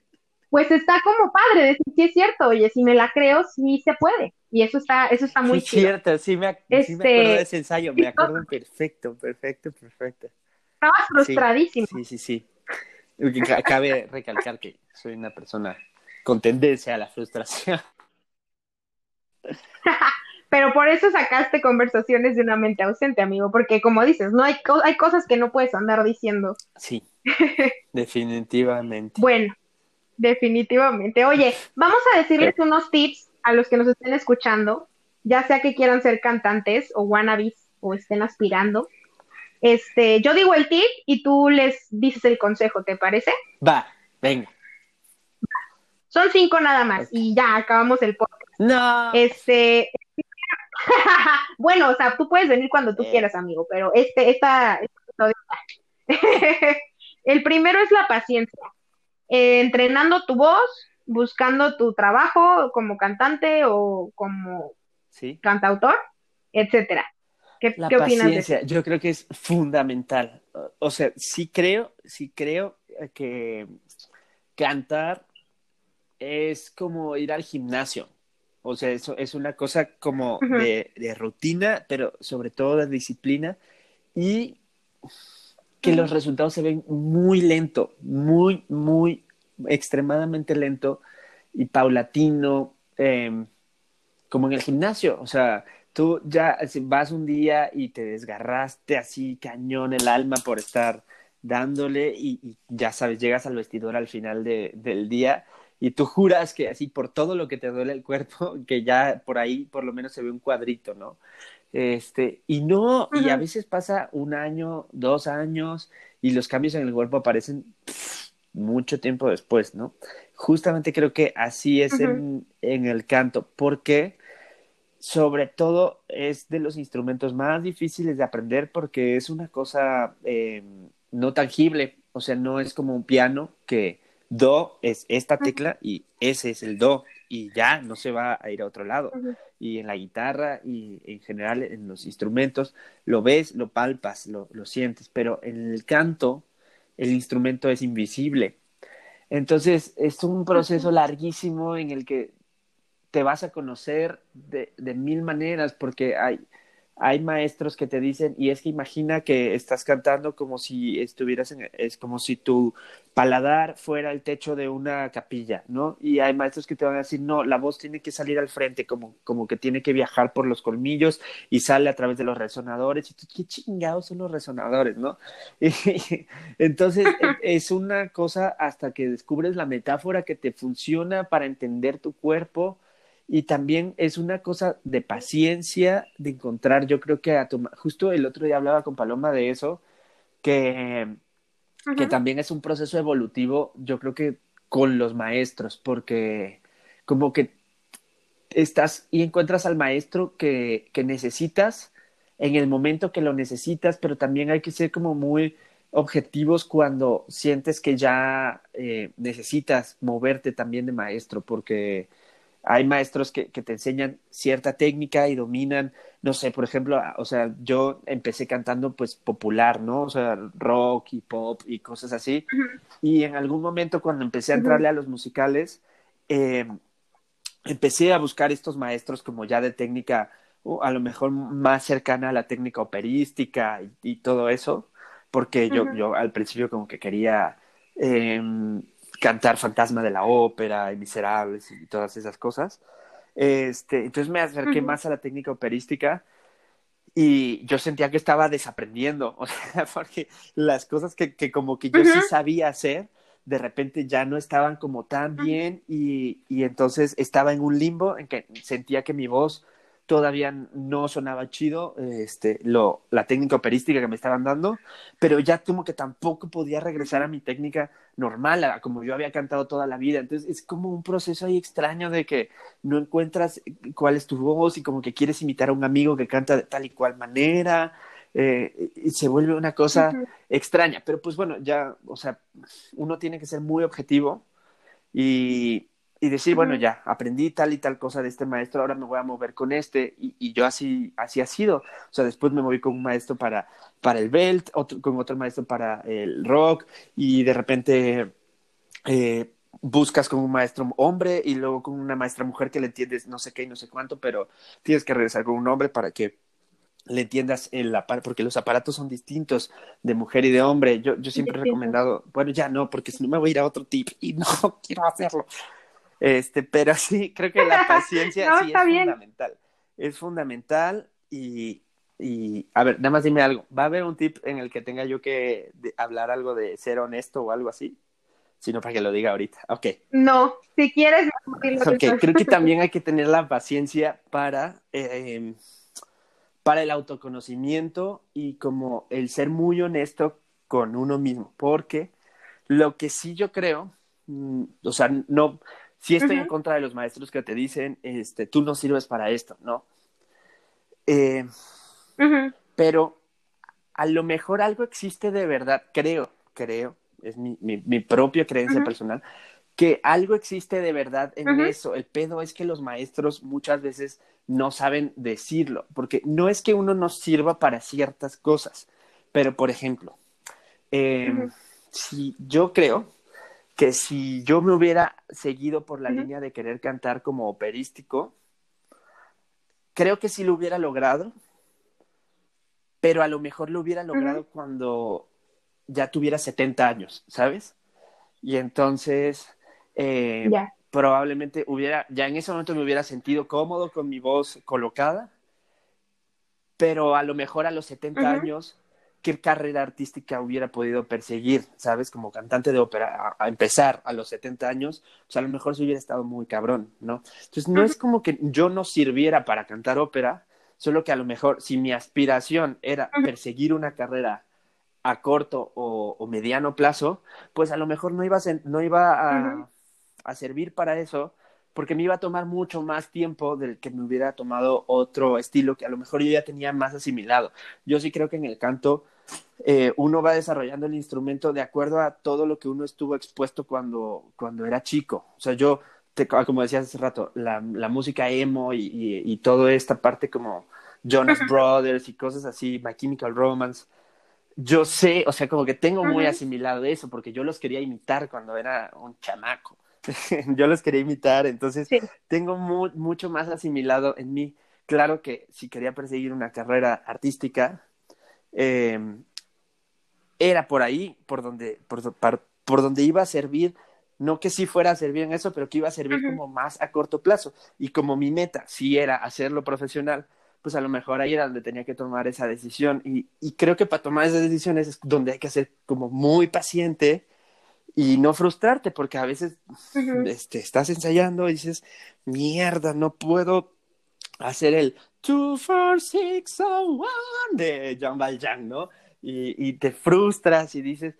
Pues está como padre decir, sí es cierto, oye, si me la creo, sí se puede. Y eso está, eso está muy sí, cierto, sí me, sí me acuerdo de ese ensayo, me acuerdo perfecto, perfecto, perfecto. Estabas frustradísimo. Sí, sí, sí. Cabe recalcar que soy una persona con tendencia a la frustración. Pero por eso sacaste conversaciones de una mente ausente, amigo, porque como dices, no hay, hay cosas que no puedes andar diciendo. Sí, definitivamente. bueno, definitivamente. Oye, vamos a decirles unos tips a los que nos estén escuchando, ya sea que quieran ser cantantes o wannabes o estén aspirando. Este, yo digo el tip y tú les dices el consejo, ¿te parece? Va, venga. Son cinco nada más y ya acabamos el podcast. No. Este, bueno, o sea, tú puedes venir cuando tú quieras, amigo, pero este, esta, el primero es la paciencia. Eh, entrenando tu voz, buscando tu trabajo como cantante o como cantautor, etcétera. ¿Qué, la ¿qué opinas paciencia, Yo creo que es fundamental. O sea, sí creo, sí creo que cantar es como ir al gimnasio. O sea, eso es una cosa como de, rutina, pero sobre todo de disciplina. y que los resultados se ven muy lento, muy, muy extremadamente lento y paulatino, em, como en el gimnasio. O sea, tú ya vas un día y te desgarraste así cañón el alma por estar dándole y, ya sabes, llegas al vestidor al final del día y tú juras que así por todo lo que te duele el cuerpo, que ya por ahí por lo menos se ve un cuadrito, ¿no? Este, y no, y a veces pasa un año, dos años, y los cambios en el cuerpo aparecen mucho tiempo después, ¿no? Justamente creo que así es en, en, el canto, porque sobre todo es de los instrumentos más difíciles de aprender porque es una cosa eh, no tangible, o sea, no es como un piano que do es esta tecla y ese es el do y ya no se va a ir a otro lado. Y en la guitarra y en general en los instrumentos lo ves, lo palpas, lo, lo sientes, pero en el canto el instrumento es invisible. Entonces es un proceso larguísimo en el que te vas a conocer de, de mil maneras porque hay, hay maestros que te dicen, y es que imagina que estás cantando como si estuvieras en, es como si tu paladar fuera el techo de una capilla, ¿no? Y hay maestros que te van a decir, no, la voz tiene que salir al frente, como, como que tiene que viajar por los colmillos y sale a través de los resonadores. Y tú, qué chingados son los resonadores, ¿no? Y, entonces, e, es una cosa hasta que descubres la metáfora que te funciona para entender tu cuerpo y también es una cosa de paciencia, de encontrar, yo creo que a tu, justo el otro día hablaba con Paloma de eso, que, que también es un proceso evolutivo, yo creo que con los maestros, porque como que estás y encuentras al maestro que, que necesitas en el momento que lo necesitas, pero también hay que ser como muy objetivos cuando sientes que ya eh, necesitas moverte también de maestro, porque hay maestros que, que, te enseñan cierta técnica y dominan, no sé, por ejemplo, o sea, yo empecé cantando pues popular, ¿no? O sea, rock y pop y cosas así. Y en algún momento cuando empecé a entrarle a los musicales, eh, empecé a buscar estos maestros como ya de técnica, uh, a lo mejor más cercana a la técnica operística y, todo eso, porque yo, yo al principio como que quería... Eh, cantar Fantasma de la Ópera y Miserables y todas esas cosas. Este, entonces me acerqué más a la técnica operística y yo sentía que estaba desaprendiendo, o sea, porque las cosas que, que como que yo sí sabía hacer, de repente ya no estaban como tan bien y, y entonces estaba en un limbo en que sentía que mi voz todavía no sonaba chido este, lo, la técnica operística que me estaban dando, pero ya como que tampoco podía regresar a mi técnica normal, a como yo había cantado toda la vida. Entonces es como un proceso ahí extraño de que no encuentras cuál es tu voz y como que quieres imitar a un amigo que canta de tal y cual manera. Eh, y se vuelve una cosa extraña, pero pues bueno, ya, o sea, uno tiene que ser muy objetivo y, y decir, bueno, ya, aprendí tal y tal cosa de este maestro, ahora me voy a mover con este, y, y yo así, así ha sido. O sea, después me moví con un maestro para, para el belt, otro, con otro maestro para el rock, y de repente eh, buscas con un maestro hombre y luego con una maestra mujer que le entiendes no sé qué y no sé cuánto, pero tienes que regresar con un hombre para que le entiendas el aparato, porque los aparatos son distintos de mujer y de hombre. Yo, yo siempre he recomendado, bueno, ya no, porque si no me voy a ir a otro tip y no quiero hacerlo. Este, pero sí, creo que la paciencia sí es fundamental. Es fundamental y, y, a ver, nada más dime algo. ¿Va a haber un tip en el que tenga yo que hablar algo de ser honesto o algo así? Sino para que lo diga ahorita. Ok. No, si quieres. Ok, creo que también hay que tener la paciencia para, eh, para el autoconocimiento y como el ser muy honesto con uno mismo. Porque lo que sí yo creo, mm, o sea, no, si estoy en contra de los maestros que te dicen, este, tú no sirves para esto, ¿no? Eh, pero a lo mejor algo existe de verdad, creo, creo, es mi, mi, mi propia creencia personal, que algo existe de verdad en eso. El pedo es que los maestros muchas veces no saben decirlo, porque no es que uno no sirva para ciertas cosas, pero por ejemplo, eh, si yo creo que si yo me hubiera seguido por la línea de querer cantar como operístico, creo que sí lo hubiera logrado, pero a lo mejor lo hubiera logrado cuando ya tuviera 70 años, ¿sabes? Y entonces, eh, probablemente hubiera, ya en ese momento me hubiera sentido cómodo con mi voz colocada, pero a lo mejor a los 70 años, ¿qué carrera artística hubiera podido perseguir, ¿sabes? Como cantante de ópera, a, empezar a los 70 años, pues a lo mejor se hubiera estado muy cabrón, ¿no? Entonces, no es como que yo no sirviera para cantar ópera, solo que a lo mejor si mi aspiración era perseguir una carrera a corto o, mediano plazo, pues a lo mejor no iba a, no iba a, servir para eso, porque me iba a tomar mucho más tiempo del que me hubiera tomado otro estilo que a lo mejor yo ya tenía más asimilado. Yo sí creo que en el canto eh, uno va desarrollando el instrumento de acuerdo a todo lo que uno estuvo expuesto cuando, cuando era chico. O sea, yo, como decías hace rato, la, la música emo y, y, y toda esta parte como Jonas Brothers y cosas así, My Chemical Romance, yo sé, o sea, como que tengo muy asimilado eso, porque yo los quería imitar cuando era un chamaco. yo los quería imitar, entonces tengo mucho más asimilado en mí. Claro que si quería perseguir una carrera artística, em, era por ahí, por donde, por, por, donde iba a servir, no que sí fuera a servir en eso, pero que iba a servir como más a corto plazo. Y como mi meta sí era hacerlo profesional, pues a lo mejor ahí era donde tenía que tomar esa decisión. Y, y creo que para tomar esas decisiones es donde hay que ser como muy paciente y no frustrarte, porque a veces este, estás ensayando y dices, mierda, no puedo hacer el 2, 4, 6, 1 de Jean Valjean, ¿no? Y, y, te frustras y dices,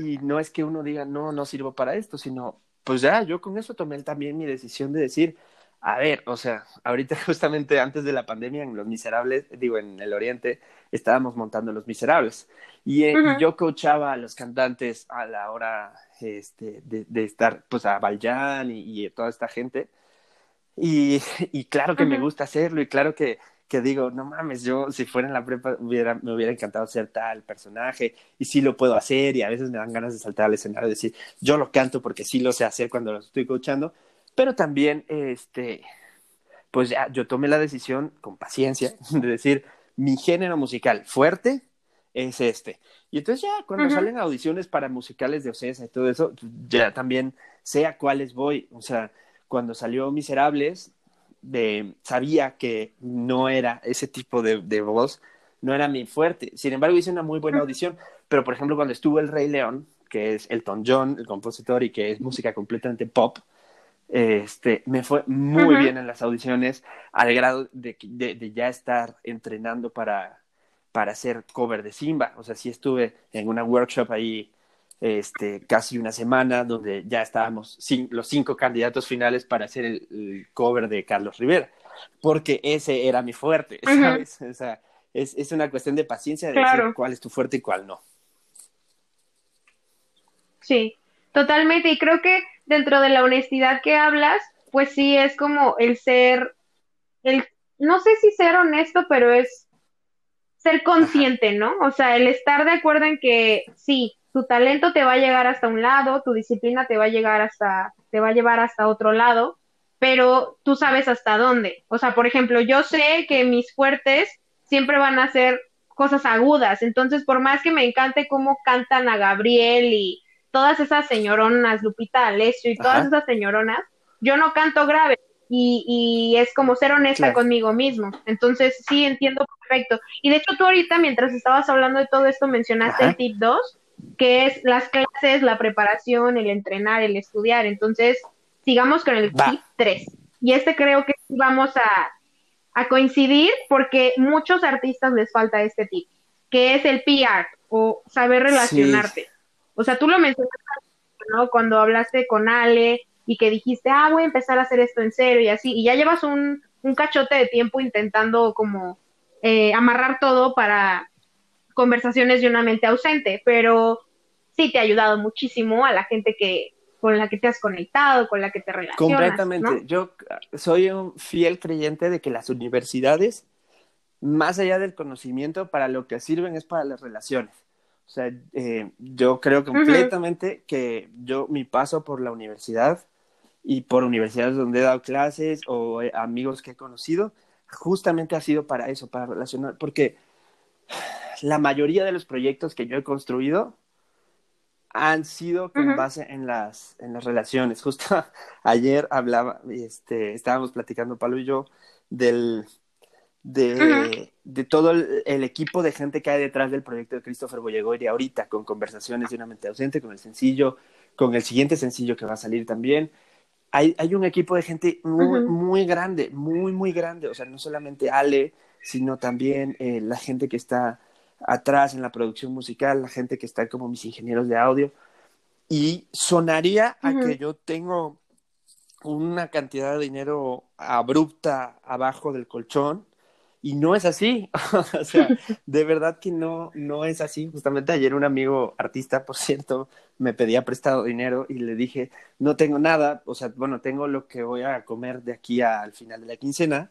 y no es que uno diga, no, no sirvo para esto, sino, pues ya, yo con eso tomé también mi decisión de decir, a ver, o sea, ahorita justamente antes de la pandemia en Los Miserables, digo, en el Oriente, estábamos montando Los Miserables. Y eh, yo coachaba a los cantantes a la hora este, de, estar, pues, a Valjan y, toda esta gente. Y, y claro que me gusta hacerlo y claro que, que digo, no mames, yo si fuera en la prepa hubiera, me hubiera encantado ser tal personaje y sí lo puedo hacer y a veces me dan ganas de saltar al escenario y decir, yo lo canto porque sí lo sé hacer cuando lo estoy coachando pero también, este, pues ya yo tomé la decisión con paciencia de decir, mi género musical fuerte es este. Y entonces ya cuando salen audiciones para musicales de Ocesa y todo eso, ya también sé a cuáles voy. O sea, cuando salió Miserables, de, sabía que no era ese tipo de, de, voz, no era mi fuerte. Sin embargo, hice una muy buena audición. Pero, por ejemplo, cuando estuvo El Rey León, que es Elton John, el compositor, y que es música completamente pop, este, me fue muy bien en las audiciones, al grado de, de, ya estar entrenando para, para hacer cover de Simba. O sea, sí estuve en una workshop ahí este, casi una semana donde ya estábamos los cinco candidatos finales para hacer el, cover de Carlos Rivera, porque ese era mi fuerte, ¿sabes? O sea, es, es, una cuestión de paciencia de decir cuál es tu fuerte y cuál no. Sí, totalmente. Y creo que dentro de la honestidad que hablas, pues sí es como el ser, el, no sé si ser honesto, pero es ser consciente, ¿no? O sea, el estar de acuerdo en que sí, tu talento te va a llegar hasta un lado, tu disciplina te va a llegar hasta, te va a llevar hasta otro lado, pero tú sabes hasta dónde. O sea, por ejemplo, yo sé que mis fuertes siempre van a ser cosas agudas, entonces por más que me encante cómo cantan a Gabriel y todas esas señoronas, Lupita Alessio y todas esas señoronas, yo no canto grave y, y es como ser honesta conmigo mismo. Entonces, sí, entiendo perfecto. Y de hecho, tú ahorita, mientras estabas hablando de todo esto, mencionaste el tip 2, que es las clases, la preparación, el entrenar, el estudiar. Entonces, sigamos con el tip 3. Y este creo que vamos a, a coincidir porque muchos artistas les falta este tip, que es el PR o saber relacionarte. O sea, tú lo mencionaste, ¿no? Cuando hablaste con Ale y que dijiste, ah, voy a empezar a hacer esto en serio y así, y ya llevas un, un cachote de tiempo intentando como eh, amarrar todo para conversaciones de una mente ausente, pero sí te ha ayudado muchísimo a la gente que con la que te has conectado, con la que te relacionas. Completamente. Yo soy un fiel creyente de que las universidades, más allá del conocimiento, para lo que sirven es para las relaciones. O sea, eh, yo creo completamente que yo, mi paso por la universidad y por universidades donde he dado clases o amigos que he conocido, justamente ha sido para eso, para relacionar, porque la mayoría de los proyectos que yo he construido han sido con base en las, en las relaciones. Justo ayer hablaba, este, estábamos platicando Pablo y yo del, de, de todo el, equipo de gente que hay detrás del proyecto de Christopher Boyegoiri ahorita, con conversaciones de una mente ausente, con el sencillo, con el siguiente sencillo que va a salir también. Hay, hay un equipo de gente muy, muy grande, muy, muy grande. O sea, no solamente Ale, sino también eh, la gente que está atrás en la producción musical, la gente que está como mis ingenieros de audio. Y sonaría a que yo tengo una cantidad de dinero abrupta abajo del colchón y no es así. o sea, de verdad que no, no es así. Justamente ayer un amigo artista, por cierto, me pedía prestado dinero y le dije, no tengo nada, o sea, bueno, tengo lo que voy a comer de aquí al final de la quincena,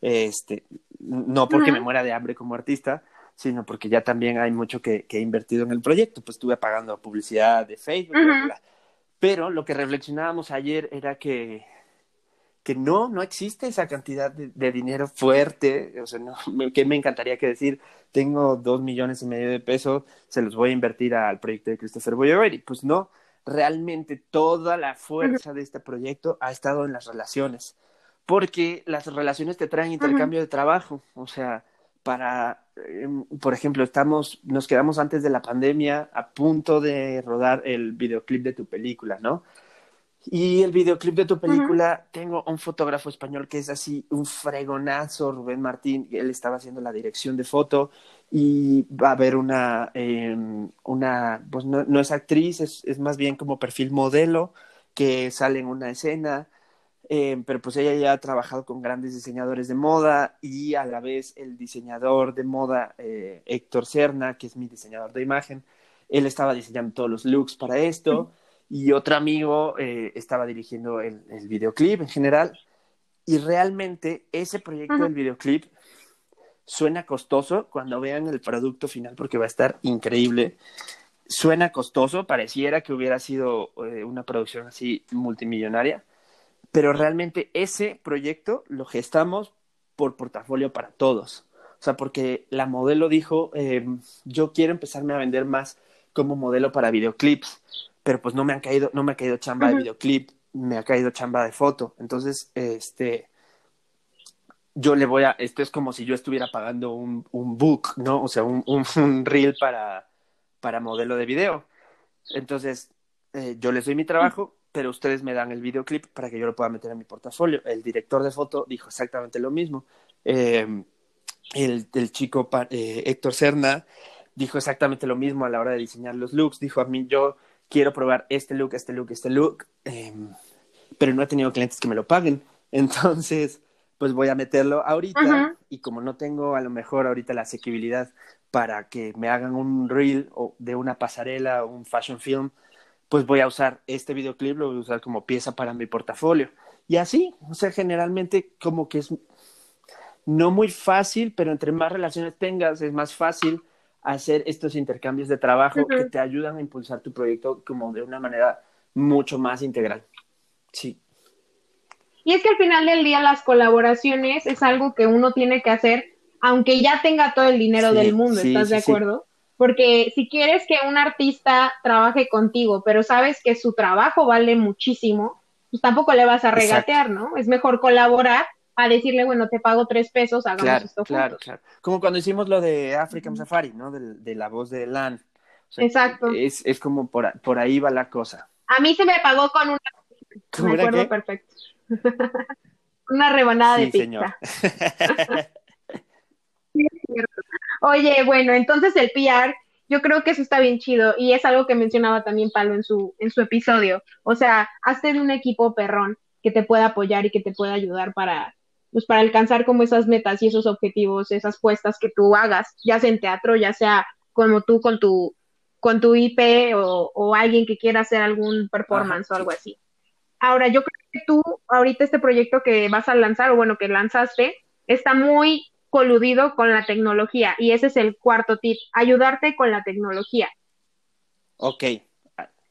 este, no porque me muera de hambre como artista, sino porque ya también hay mucho que, que he invertido en el proyecto, pues estuve pagando publicidad de Facebook, pero lo que reflexionábamos ayer era que que no, no existe esa cantidad de, dinero fuerte, o sea, no, que me encantaría que decir, tengo dos millones y medio de pesos, se los voy a invertir al proyecto de Christopher y Pues no, realmente toda la fuerza de este proyecto ha estado en las relaciones, porque las relaciones te traen intercambio de trabajo, o sea, para, em, por ejemplo, estamos, nos quedamos antes de la pandemia a punto de rodar el videoclip de tu película, ¿no? Y el videoclip de tu película, tengo un fotógrafo español que es así, un fregonazo, Rubén Martín, él estaba haciendo la dirección de foto y va a haber una, em, una pues no, no, es actriz, es, es, más bien como perfil modelo que sale en una escena, em, pero pues ella ya ha trabajado con grandes diseñadores de moda y a la vez el diseñador de moda, eh, Héctor Serna, que es mi diseñador de imagen, él estaba diseñando todos los looks para esto y otro amigo eh, estaba dirigiendo el, el, videoclip en general. Y realmente ese proyecto del videoclip suena costoso cuando vean el producto final porque va a estar increíble. Suena costoso, pareciera que hubiera sido eh, una producción así multimillonaria, pero realmente ese proyecto lo gestamos por portafolio para todos. O sea, porque la modelo dijo, eh, yo quiero empezarme a vender más como modelo para videoclips pero pues no me han caído, no me ha caído chamba de videoclip, me ha caído chamba de foto. Entonces, este, yo le voy a, esto es como si yo estuviera pagando un, un book, ¿no? O sea, un, un, reel para, para modelo de video. Entonces, eh, yo les doy mi trabajo, pero ustedes me dan el videoclip para que yo lo pueda meter en mi portafolio. El director de foto dijo exactamente lo mismo. Em, el, el, chico eh, Héctor Serna dijo exactamente lo mismo a la hora de diseñar los looks. Dijo a mí, yo quiero probar este look, este look, este look, em, pero no he tenido clientes que me lo paguen. Entonces, pues voy a meterlo ahorita y como no tengo a lo mejor ahorita la asequibilidad para que me hagan un reel o de una pasarela o un fashion film, pues voy a usar este videoclip, lo voy a usar como pieza para mi portafolio. Y así, o sea, generalmente como que es no muy fácil, pero entre más relaciones tengas, es más fácil hacer estos intercambios de trabajo que te ayudan a impulsar tu proyecto como de una manera mucho más integral. Sí. Y es que al final del día las colaboraciones es algo que uno tiene que hacer aunque ya tenga todo el dinero del mundo, ¿estás de acuerdo? Porque si quieres que un artista trabaje contigo, pero sabes que su trabajo vale muchísimo, pues tampoco le vas a regatear, ¿no? Es mejor colaborar a decirle, bueno, te pago tres pesos, hagamos claro, esto. Claro, claro. Como cuando hicimos lo de African Safari, ¿no? De, la voz de Lan. Exacto. Es, es como por, por, ahí va la cosa. A mí se me pagó con una. Me acuerdo perfecto. una rebanada de pizza. Señor. Oye, bueno, entonces el PR, yo creo que eso está bien chido y es algo que mencionaba también Palo en su, en su episodio. O sea, hazte de un equipo perrón que te pueda apoyar y que te pueda ayudar para, pues para alcanzar como esas metas y esos objetivos, esas puestas que tú hagas, ya sea en teatro, ya sea como tú con tu, con tu IP o, o alguien que quiera hacer algún performance o algo así. Ahora, yo creo que tú, ahorita este proyecto que vas a lanzar, o bueno, que lanzaste, está muy coludido con la tecnología y ese es el cuarto tip, ayudarte con la tecnología. Ok,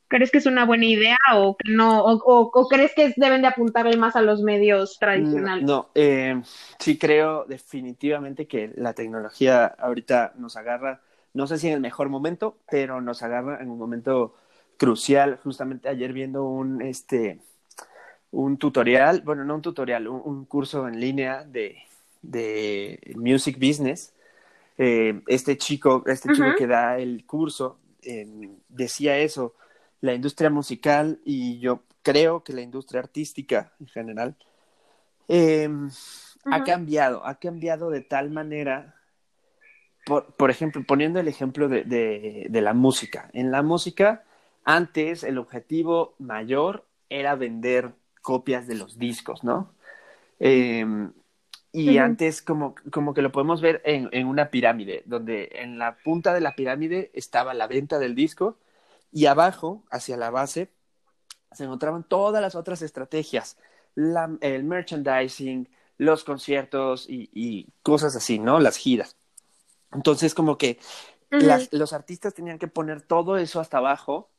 ¿Crees que es una buena idea o que no? O, crees que deben de apuntarle más a los medios tradicionales? No, eh, sí creo definitivamente que la tecnología ahorita nos agarra no sé si en el mejor momento, pero nos agarra en un momento crucial. Justamente ayer viendo un, este, un tutorial, bueno, no un tutorial, un, curso en línea de, de music business. Eh, este chico, este chico que da el curso, em, decía eso, la industria musical y yo creo que la industria artística en general em, ha cambiado, ha cambiado de tal manera, por, por ejemplo, poniendo el ejemplo de, de, de la música. En la música, antes el objetivo mayor era vender copias de los discos, ¿no? Em, y antes como, como que lo podemos ver en, en, una pirámide, donde en la punta de la pirámide estaba la venta del disco y abajo, hacia la base, se encontraban todas las otras estrategias, el merchandising, los conciertos y, y, cosas así, ¿no? Las giras. Entonces como que las, los artistas tenían que poner todo eso hasta abajo,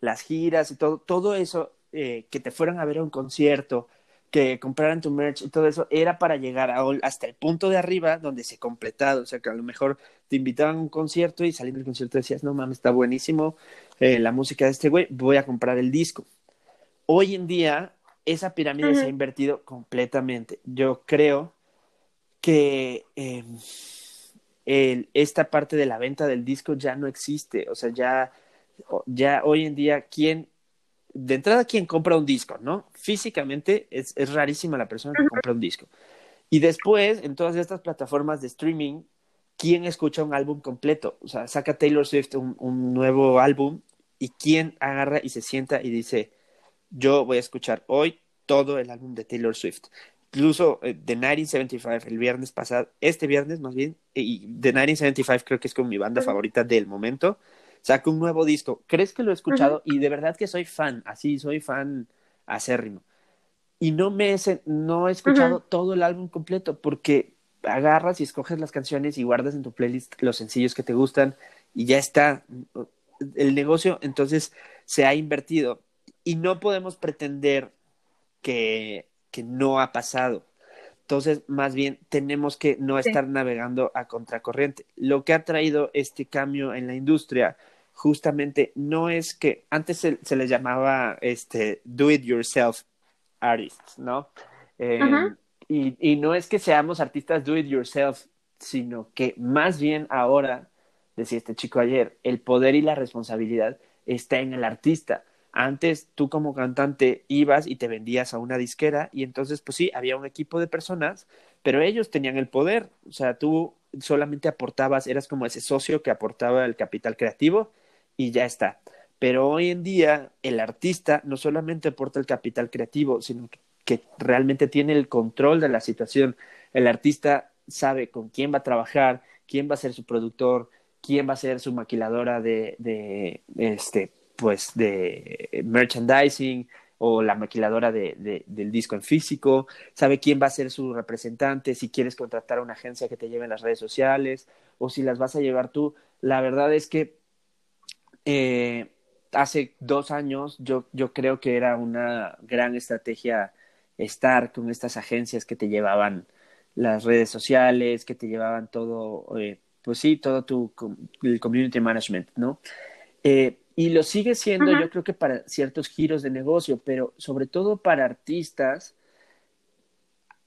las giras y todo, todo eso eh, que te fueran a ver a un concierto, que compraran tu merch y todo eso, era para llegar a, hasta el punto de arriba donde se completado. O sea, que a lo mejor te invitaban a un concierto y saliendo del concierto decías, no mames, está buenísimo eh, la música de este güey, voy a comprar el disco. Hoy en día, esa pirámide se ha invertido completamente. Yo creo que em, esta parte de la venta del disco ya no existe. O sea, ya, ya hoy en día, ¿quién de entrada, quien compra un disco, ¿no? Físicamente es, es rarísima la persona que compra un disco. Y después, en todas estas plataformas de streaming, ¿quién escucha un álbum completo? O sea, saca Taylor Swift un, un nuevo álbum y quién agarra y se sienta y dice, yo voy a escuchar hoy todo el álbum de Taylor Swift. Incluso eh, The 1975, el viernes pasado, este viernes más bien, y The 1975 creo que es como mi banda favorita del momento saca un nuevo disco. ¿Crees que lo he escuchado? Y de verdad que soy fan, así, soy fan acérrimo. Y no me he, no he escuchado todo el álbum completo porque agarras y escoges las canciones y guardas en tu playlist los sencillos que te gustan y ya está. El negocio entonces se ha invertido y no podemos pretender que, que no ha pasado. Entonces, más bien, tenemos que no estar navegando a contracorriente. Lo que ha traído este cambio en la industria justamente no es que antes se, se les llamaba este do it yourself artists, ¿no? Em, y, y, no es que seamos artistas do it yourself, sino que más bien ahora, decía este chico ayer, el poder y la responsabilidad está en el artista. Antes tú como cantante ibas y te vendías a una disquera y entonces pues sí, había un equipo de personas, pero ellos tenían el poder, o sea, tú solamente aportabas, eras como ese socio que aportaba el capital creativo y ya está. Pero hoy en día el artista no solamente aporta el capital creativo, sino que, realmente tiene el control de la situación. El artista sabe con quién va a trabajar, quién va a ser su productor, quién va a ser su maquiladora de, de este, pues, de merchandising o la maquiladora de, de, del disco en físico, sabe quién va a ser su representante, si quieres contratar a una agencia que te lleve en las redes sociales o si las vas a llevar tú. La verdad es que eh, hace dos años yo, yo creo que era una gran estrategia estar con estas agencias que te llevaban las redes sociales, que te llevaban todo, eh, pues sí, todo tu el community management, ¿no? Eh, y lo sigue siendo, yo creo que para ciertos giros de negocio, pero sobre todo para artistas,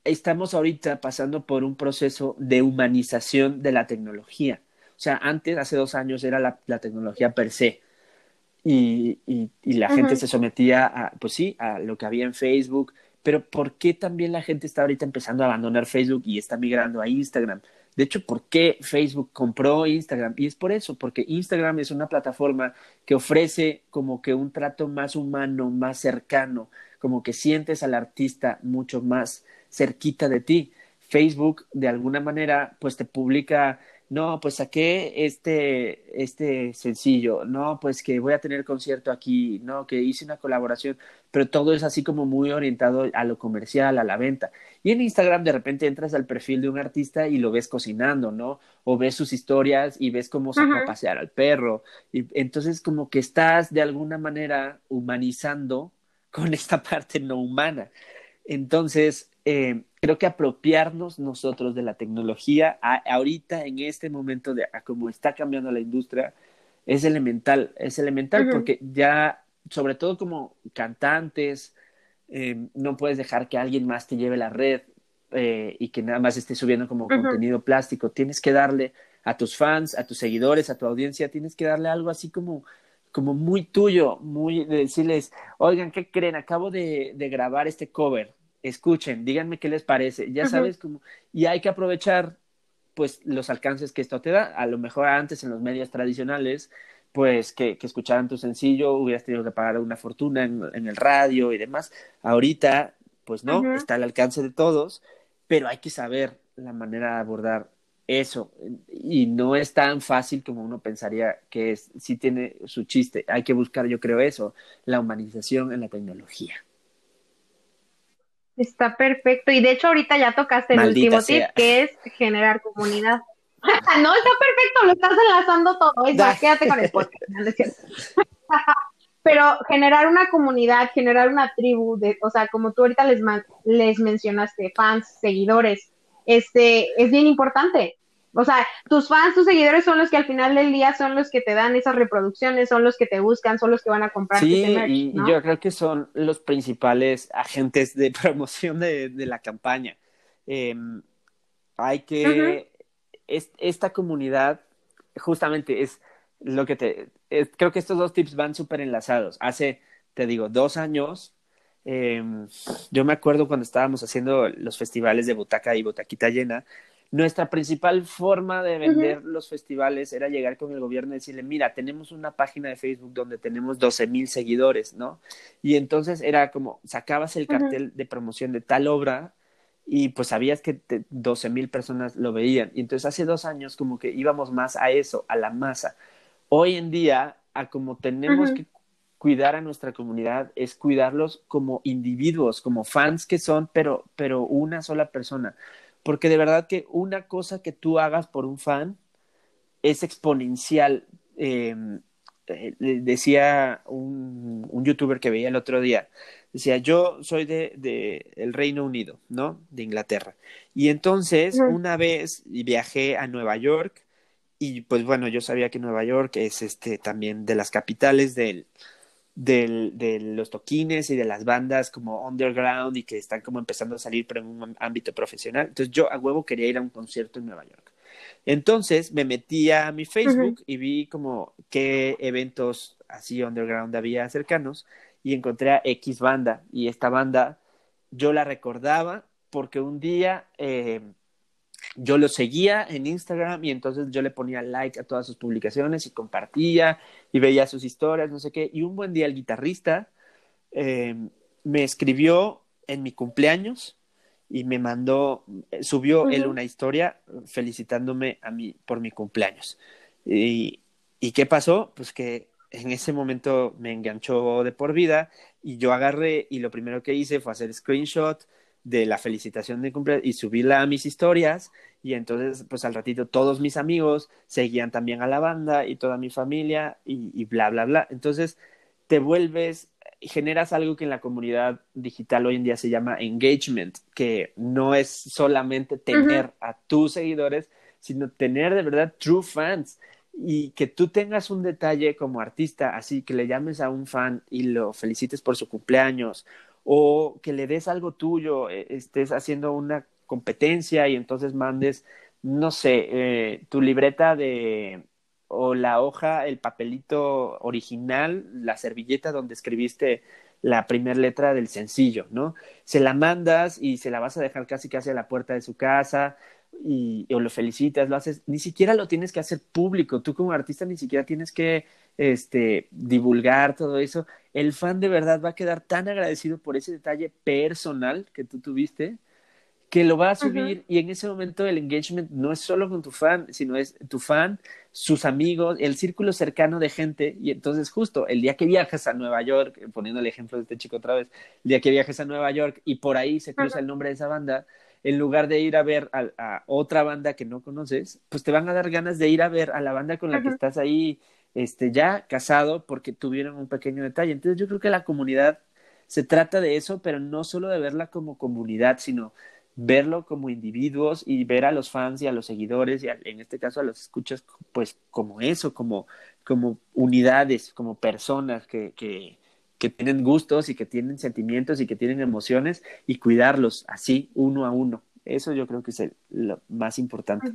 estamos ahorita pasando por un proceso de humanización de la tecnología. O sea, antes, hace dos años, era la, la tecnología per se. Y, y, y la gente se sometía a, pues sí, a lo que había en Facebook. Pero ¿por qué también la gente está ahorita empezando a abandonar Facebook y está migrando a Instagram? De hecho, ¿por qué Facebook compró Instagram? Y es por eso, porque Instagram es una plataforma que ofrece como que un trato más humano, más cercano, como que sientes al artista mucho más cerquita de ti. Facebook, de alguna manera, pues te publica no, pues saqué este, este sencillo, no, pues que voy a tener concierto aquí, no, que hice una colaboración, pero todo es así como muy orientado a lo comercial, a la venta. Y en Instagram de repente entras al perfil de un artista y lo ves cocinando, ¿no? O ves sus historias y ves cómo saca a pasear al perro. Y entonces como que estás de alguna manera humanizando con esta parte no humana. Entonces, eh, creo que apropiarnos nosotros de la tecnología ahorita, en este momento, de a cómo está cambiando la industria, es elemental, es elemental porque ya, sobre todo como cantantes, eh, no puedes dejar que alguien más te lleve la red eh, y que nada más esté subiendo como contenido plástico. Tienes que darle a tus fans, a tus seguidores, a tu audiencia, tienes que darle algo así como como muy tuyo, muy de decirles, oigan, ¿qué creen? Acabo de, de grabar este cover, escuchen, díganme qué les parece, ya sabes cómo, y hay que aprovechar pues los alcances que esto te da, a lo mejor antes en los medios tradicionales, pues que, que escucharan tu sencillo, hubieras tenido que pagar una fortuna en, en el radio y demás, ahorita pues no, está al alcance de todos, pero hay que saber la manera de abordar eso, y no es tan fácil como uno pensaría que es, sí tiene su chiste, hay que buscar, yo creo eso, la humanización en la tecnología. Está perfecto, y de hecho ahorita ya tocaste el último tip, que es generar comunidad. no, está perfecto, lo estás enlazando todo, quédate con el podcast, Pero generar una comunidad, generar una tribu, de, o sea, como tú ahorita les, les mencionaste, fans, seguidores, este, es bien importante. O sea, tus fans, tus seguidores son los que al final del día son los que te dan esas reproducciones, son los que te buscan, son los que van a comprar. Sí, y yo creo que son los principales agentes de promoción de, la campaña. Em, hay que, esta comunidad, justamente es lo que te, creo que estos dos tips van súper enlazados. Hace, te digo, dos años Em, yo me acuerdo cuando estábamos haciendo los festivales de Butaca y Butaquita Llena, nuestra principal forma de vender los festivales era llegar con el gobierno y decirle, mira, tenemos una página de Facebook donde tenemos 12 mil seguidores, ¿no? Y entonces era como, sacabas el cartel de promoción de tal obra y pues sabías que 12 mil personas lo veían. Y entonces hace dos años como que íbamos más a eso, a la masa. Hoy en día, a como tenemos que cuidar a nuestra comunidad es cuidarlos como individuos, como fans que son, pero, pero una sola persona. Porque de verdad que una cosa que tú hagas por un fan es exponencial. Em, eh, decía un, un, youtuber que veía el otro día, decía, yo soy de, de, el Reino Unido, ¿no? De Inglaterra. Y entonces, una vez viajé a Nueva York y pues bueno, yo sabía que Nueva York es este también de las capitales del, del, de los toquines y de las bandas como underground y que están como empezando a salir pero en un ámbito profesional. Entonces yo a huevo quería ir a un concierto en Nueva York. Entonces me metí a mi Facebook y vi como qué eventos así underground había cercanos y encontré a X banda y esta banda yo la recordaba porque un día eh, yo lo seguía en Instagram y entonces yo le ponía like a todas sus publicaciones y compartía y veía sus historias, no sé qué. Y un buen día el guitarrista eh, me escribió en mi cumpleaños y me mandó, subió él una historia felicitándome a mí por mi cumpleaños. Y, ¿Y qué pasó? Pues que en ese momento me enganchó de por vida y yo agarré y lo primero que hice fue hacer screenshot de la felicitación de cumpleaños y subirla a mis historias. Y entonces pues al ratito todos mis amigos seguían también a la banda y toda mi familia y, y bla bla bla. Entonces te vuelves generas algo que en la comunidad digital hoy en día se llama engagement que no es solamente tener a tus seguidores sino tener de verdad true fans. Y que tú tengas un detalle como artista así que le llames a un fan y lo felicites por su cumpleaños o que le des algo tuyo, eh, estés haciendo una competencia y entonces mandes, no sé, eh, tu libreta de o la hoja, el papelito original, la servilleta donde escribiste la primera letra del sencillo, ¿no? Se la mandas y se la vas a dejar casi casi a la puerta de su casa y o lo felicitas, lo haces, ni siquiera lo tienes que hacer público, tú como artista ni siquiera tienes que este divulgar todo eso. El fan de verdad va a quedar tan agradecido por ese detalle personal que tú tuviste que lo va a subir. Y en ese momento el engagement no es solo con tu fan, sino es tu fan, sus amigos, el círculo cercano de gente. Y entonces justo el día que viajas a Nueva York, poniendo el ejemplo de este chico otra vez, el día que viajes a Nueva York y por ahí se cruza el nombre de esa banda, en lugar de ir a ver a, otra banda que no conoces, pues te van a dar ganas de ir a ver a la banda con la que estás ahí este, ya casado porque tuvieron un pequeño detalle. Entonces yo creo que la comunidad se trata de eso, pero no solo de verla como comunidad, sino verlo como individuos y ver a los fans y a los seguidores y en este caso a los escuchas pues como eso, como, como unidades, como personas que, que, que tienen gustos y que tienen sentimientos y que tienen emociones y cuidarlos así uno a uno. Eso yo creo que es lo más importante.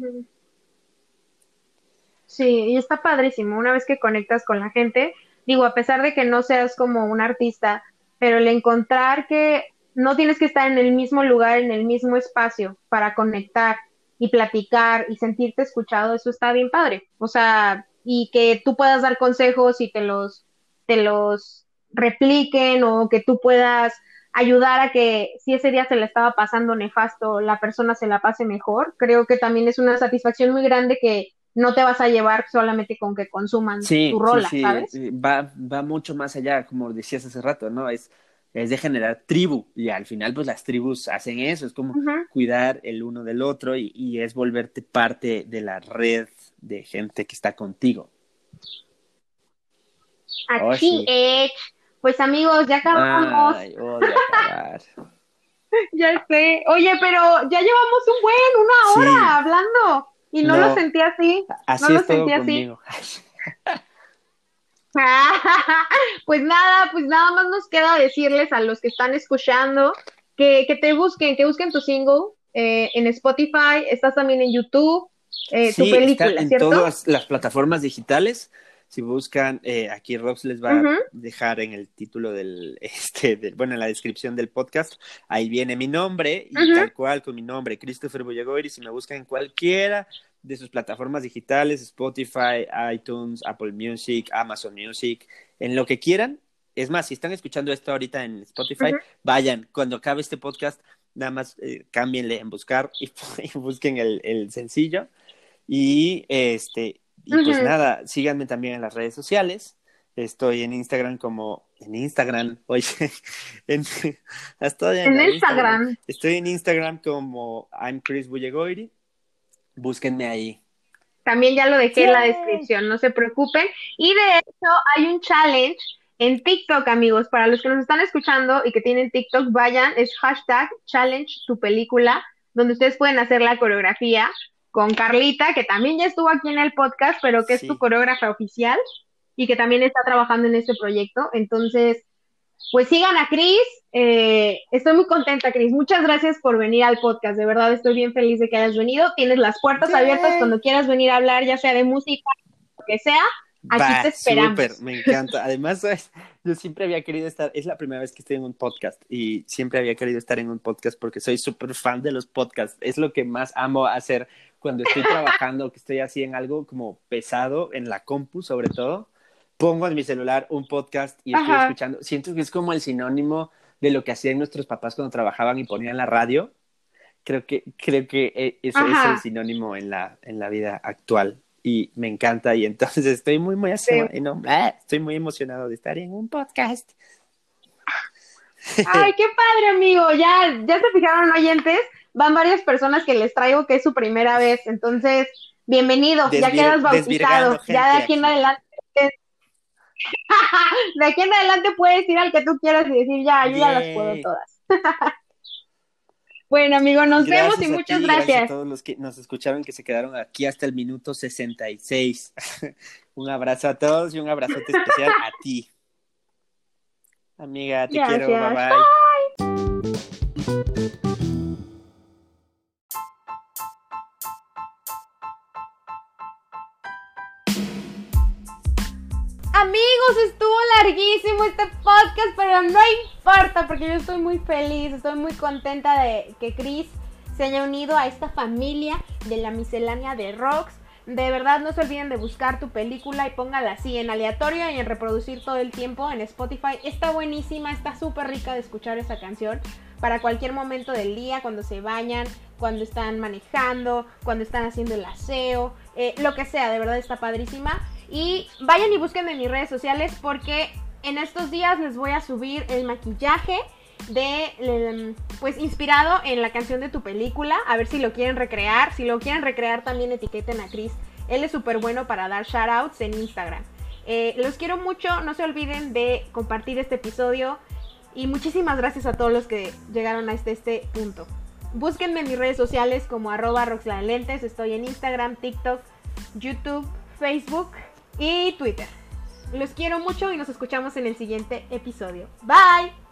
Sí, y está padrísimo. Una vez que conectas con la gente, digo, a pesar de que no seas como un artista, pero el encontrar que no tienes que estar en el mismo lugar, en el mismo espacio para conectar y platicar y sentirte escuchado, eso está bien padre. O sea, y que tú puedas dar consejos y te los, te los repliquen o que tú puedas ayudar a que si ese día se le estaba pasando nefasto, la persona se la pase mejor. Creo que también es una satisfacción muy grande que no te vas a llevar solamente con que consuman tu rola, ¿sabes? Va, va mucho más allá, como decías hace rato, ¿no? Es es de generar tribu y al final pues las tribus hacen eso, es como cuidar el uno del otro y, es volverte parte de la red de gente que está contigo. Aquí oh, Pues amigos, ya acabamos. ya sé. Oye, pero ya llevamos un buen, una hora hablando y no, lo sentí así. no lo sentí así. pues nada, pues nada más nos queda decirles a los que están escuchando que, que te busquen, que busquen tu single eh, en Spotify, estás también en YouTube, eh, tu película, está en todas las plataformas digitales. Si buscan, eh, aquí Rox les va a dejar en el título del, este, bueno, en la descripción del podcast, ahí viene mi nombre y tal cual con mi nombre, Christopher Boyagoiri, si me buscan en cualquiera de sus plataformas digitales, Spotify, iTunes, Apple Music, Amazon Music, en lo que quieran. Es más, si están escuchando esto ahorita en Spotify, vayan, cuando acabe este podcast, nada más eh, cámbienle en buscar y, busquen el, el, sencillo. Y este, y pues nada, síganme también en las redes sociales. Estoy en Instagram como en Instagram, oye, en, estoy en, Instagram. Instagram. Estoy en Instagram como I'm Chris Bullegoiri búsquenme ahí. También ya lo dejé en la descripción, no se preocupen. Y de hecho hay un challenge en TikTok, amigos. Para los que nos están escuchando y que tienen TikTok, vayan, es hashtag challenge tu película, donde ustedes pueden hacer la coreografía con Carlita, que también ya estuvo aquí en el podcast, pero que es tu coreógrafa oficial y que también está trabajando en este proyecto. Entonces, pues sigan a Cris. Eh, estoy muy contenta, Cris. Muchas gracias por venir al podcast. De verdad, estoy bien feliz de que hayas venido. Tienes las puertas abiertas cuando quieras venir a hablar, ya sea de música, lo que sea. Aquí te esperamos. Súper, me encanta. Además, yo siempre había querido estar, es la primera vez que estoy en un podcast y siempre había querido estar en un podcast porque soy súper fan de los podcasts. Es lo que más amo hacer cuando estoy trabajando, que estoy así en algo como pesado, en la compu sobre todo pongo en mi celular un podcast y estoy escuchando. Siento que es como el sinónimo de lo que hacían nuestros papás cuando trabajaban y ponían la radio. Creo que, creo que e, ese es el sinónimo en la, en la vida actual y me encanta y entonces estoy muy, muy, ah, estoy muy emocionado de estar en un podcast. Ay, qué padre, amigo. Ya, ya se fijaron oyentes. Van varias personas que les traigo que es su primera vez. Entonces, bienvenido. ya quedas bautizado. Ya de aquí en adelante de aquí en adelante puedes ir al que tú quieras y decir, ya, yo ya las puedo todas. bueno, amigo, nos vemos y muchas gracias. gracias. a todos los que nos escucharon que se quedaron aquí hasta el minuto 66. un abrazo a todos y un abrazote especial a ti. Amiga, te quiero. Bye bye. Amigos, estuvo larguísimo este podcast, pero no importa porque yo estoy muy feliz, estoy muy contenta de que Chris se haya unido a esta familia de la miscelánea de rocks. De verdad, no se olviden de buscar tu película y póngala así en aleatorio y en reproducir todo el tiempo en Spotify. Está buenísima, está súper rica de escuchar esa canción para cualquier momento del día, cuando se bañan, cuando están manejando, cuando están haciendo el aseo, eh, lo que sea, de verdad está padrísima. Y vayan y busquen en mis redes sociales porque en estos días les voy a subir el maquillaje de pues inspirado en la canción de tu película, a ver si lo quieren recrear, si lo quieren recrear también etiqueten a Chris, él es súper bueno para dar shoutouts en Instagram. Eh, los quiero mucho, no se olviden de compartir este episodio Y muchísimas gracias a todos los que llegaron hasta este punto. Búsquenme en mis redes sociales como arroba Lentes. Estoy en Instagram, TikTok, YouTube, Facebook y Twitter. Los quiero mucho y nos escuchamos en el siguiente episodio. Bye.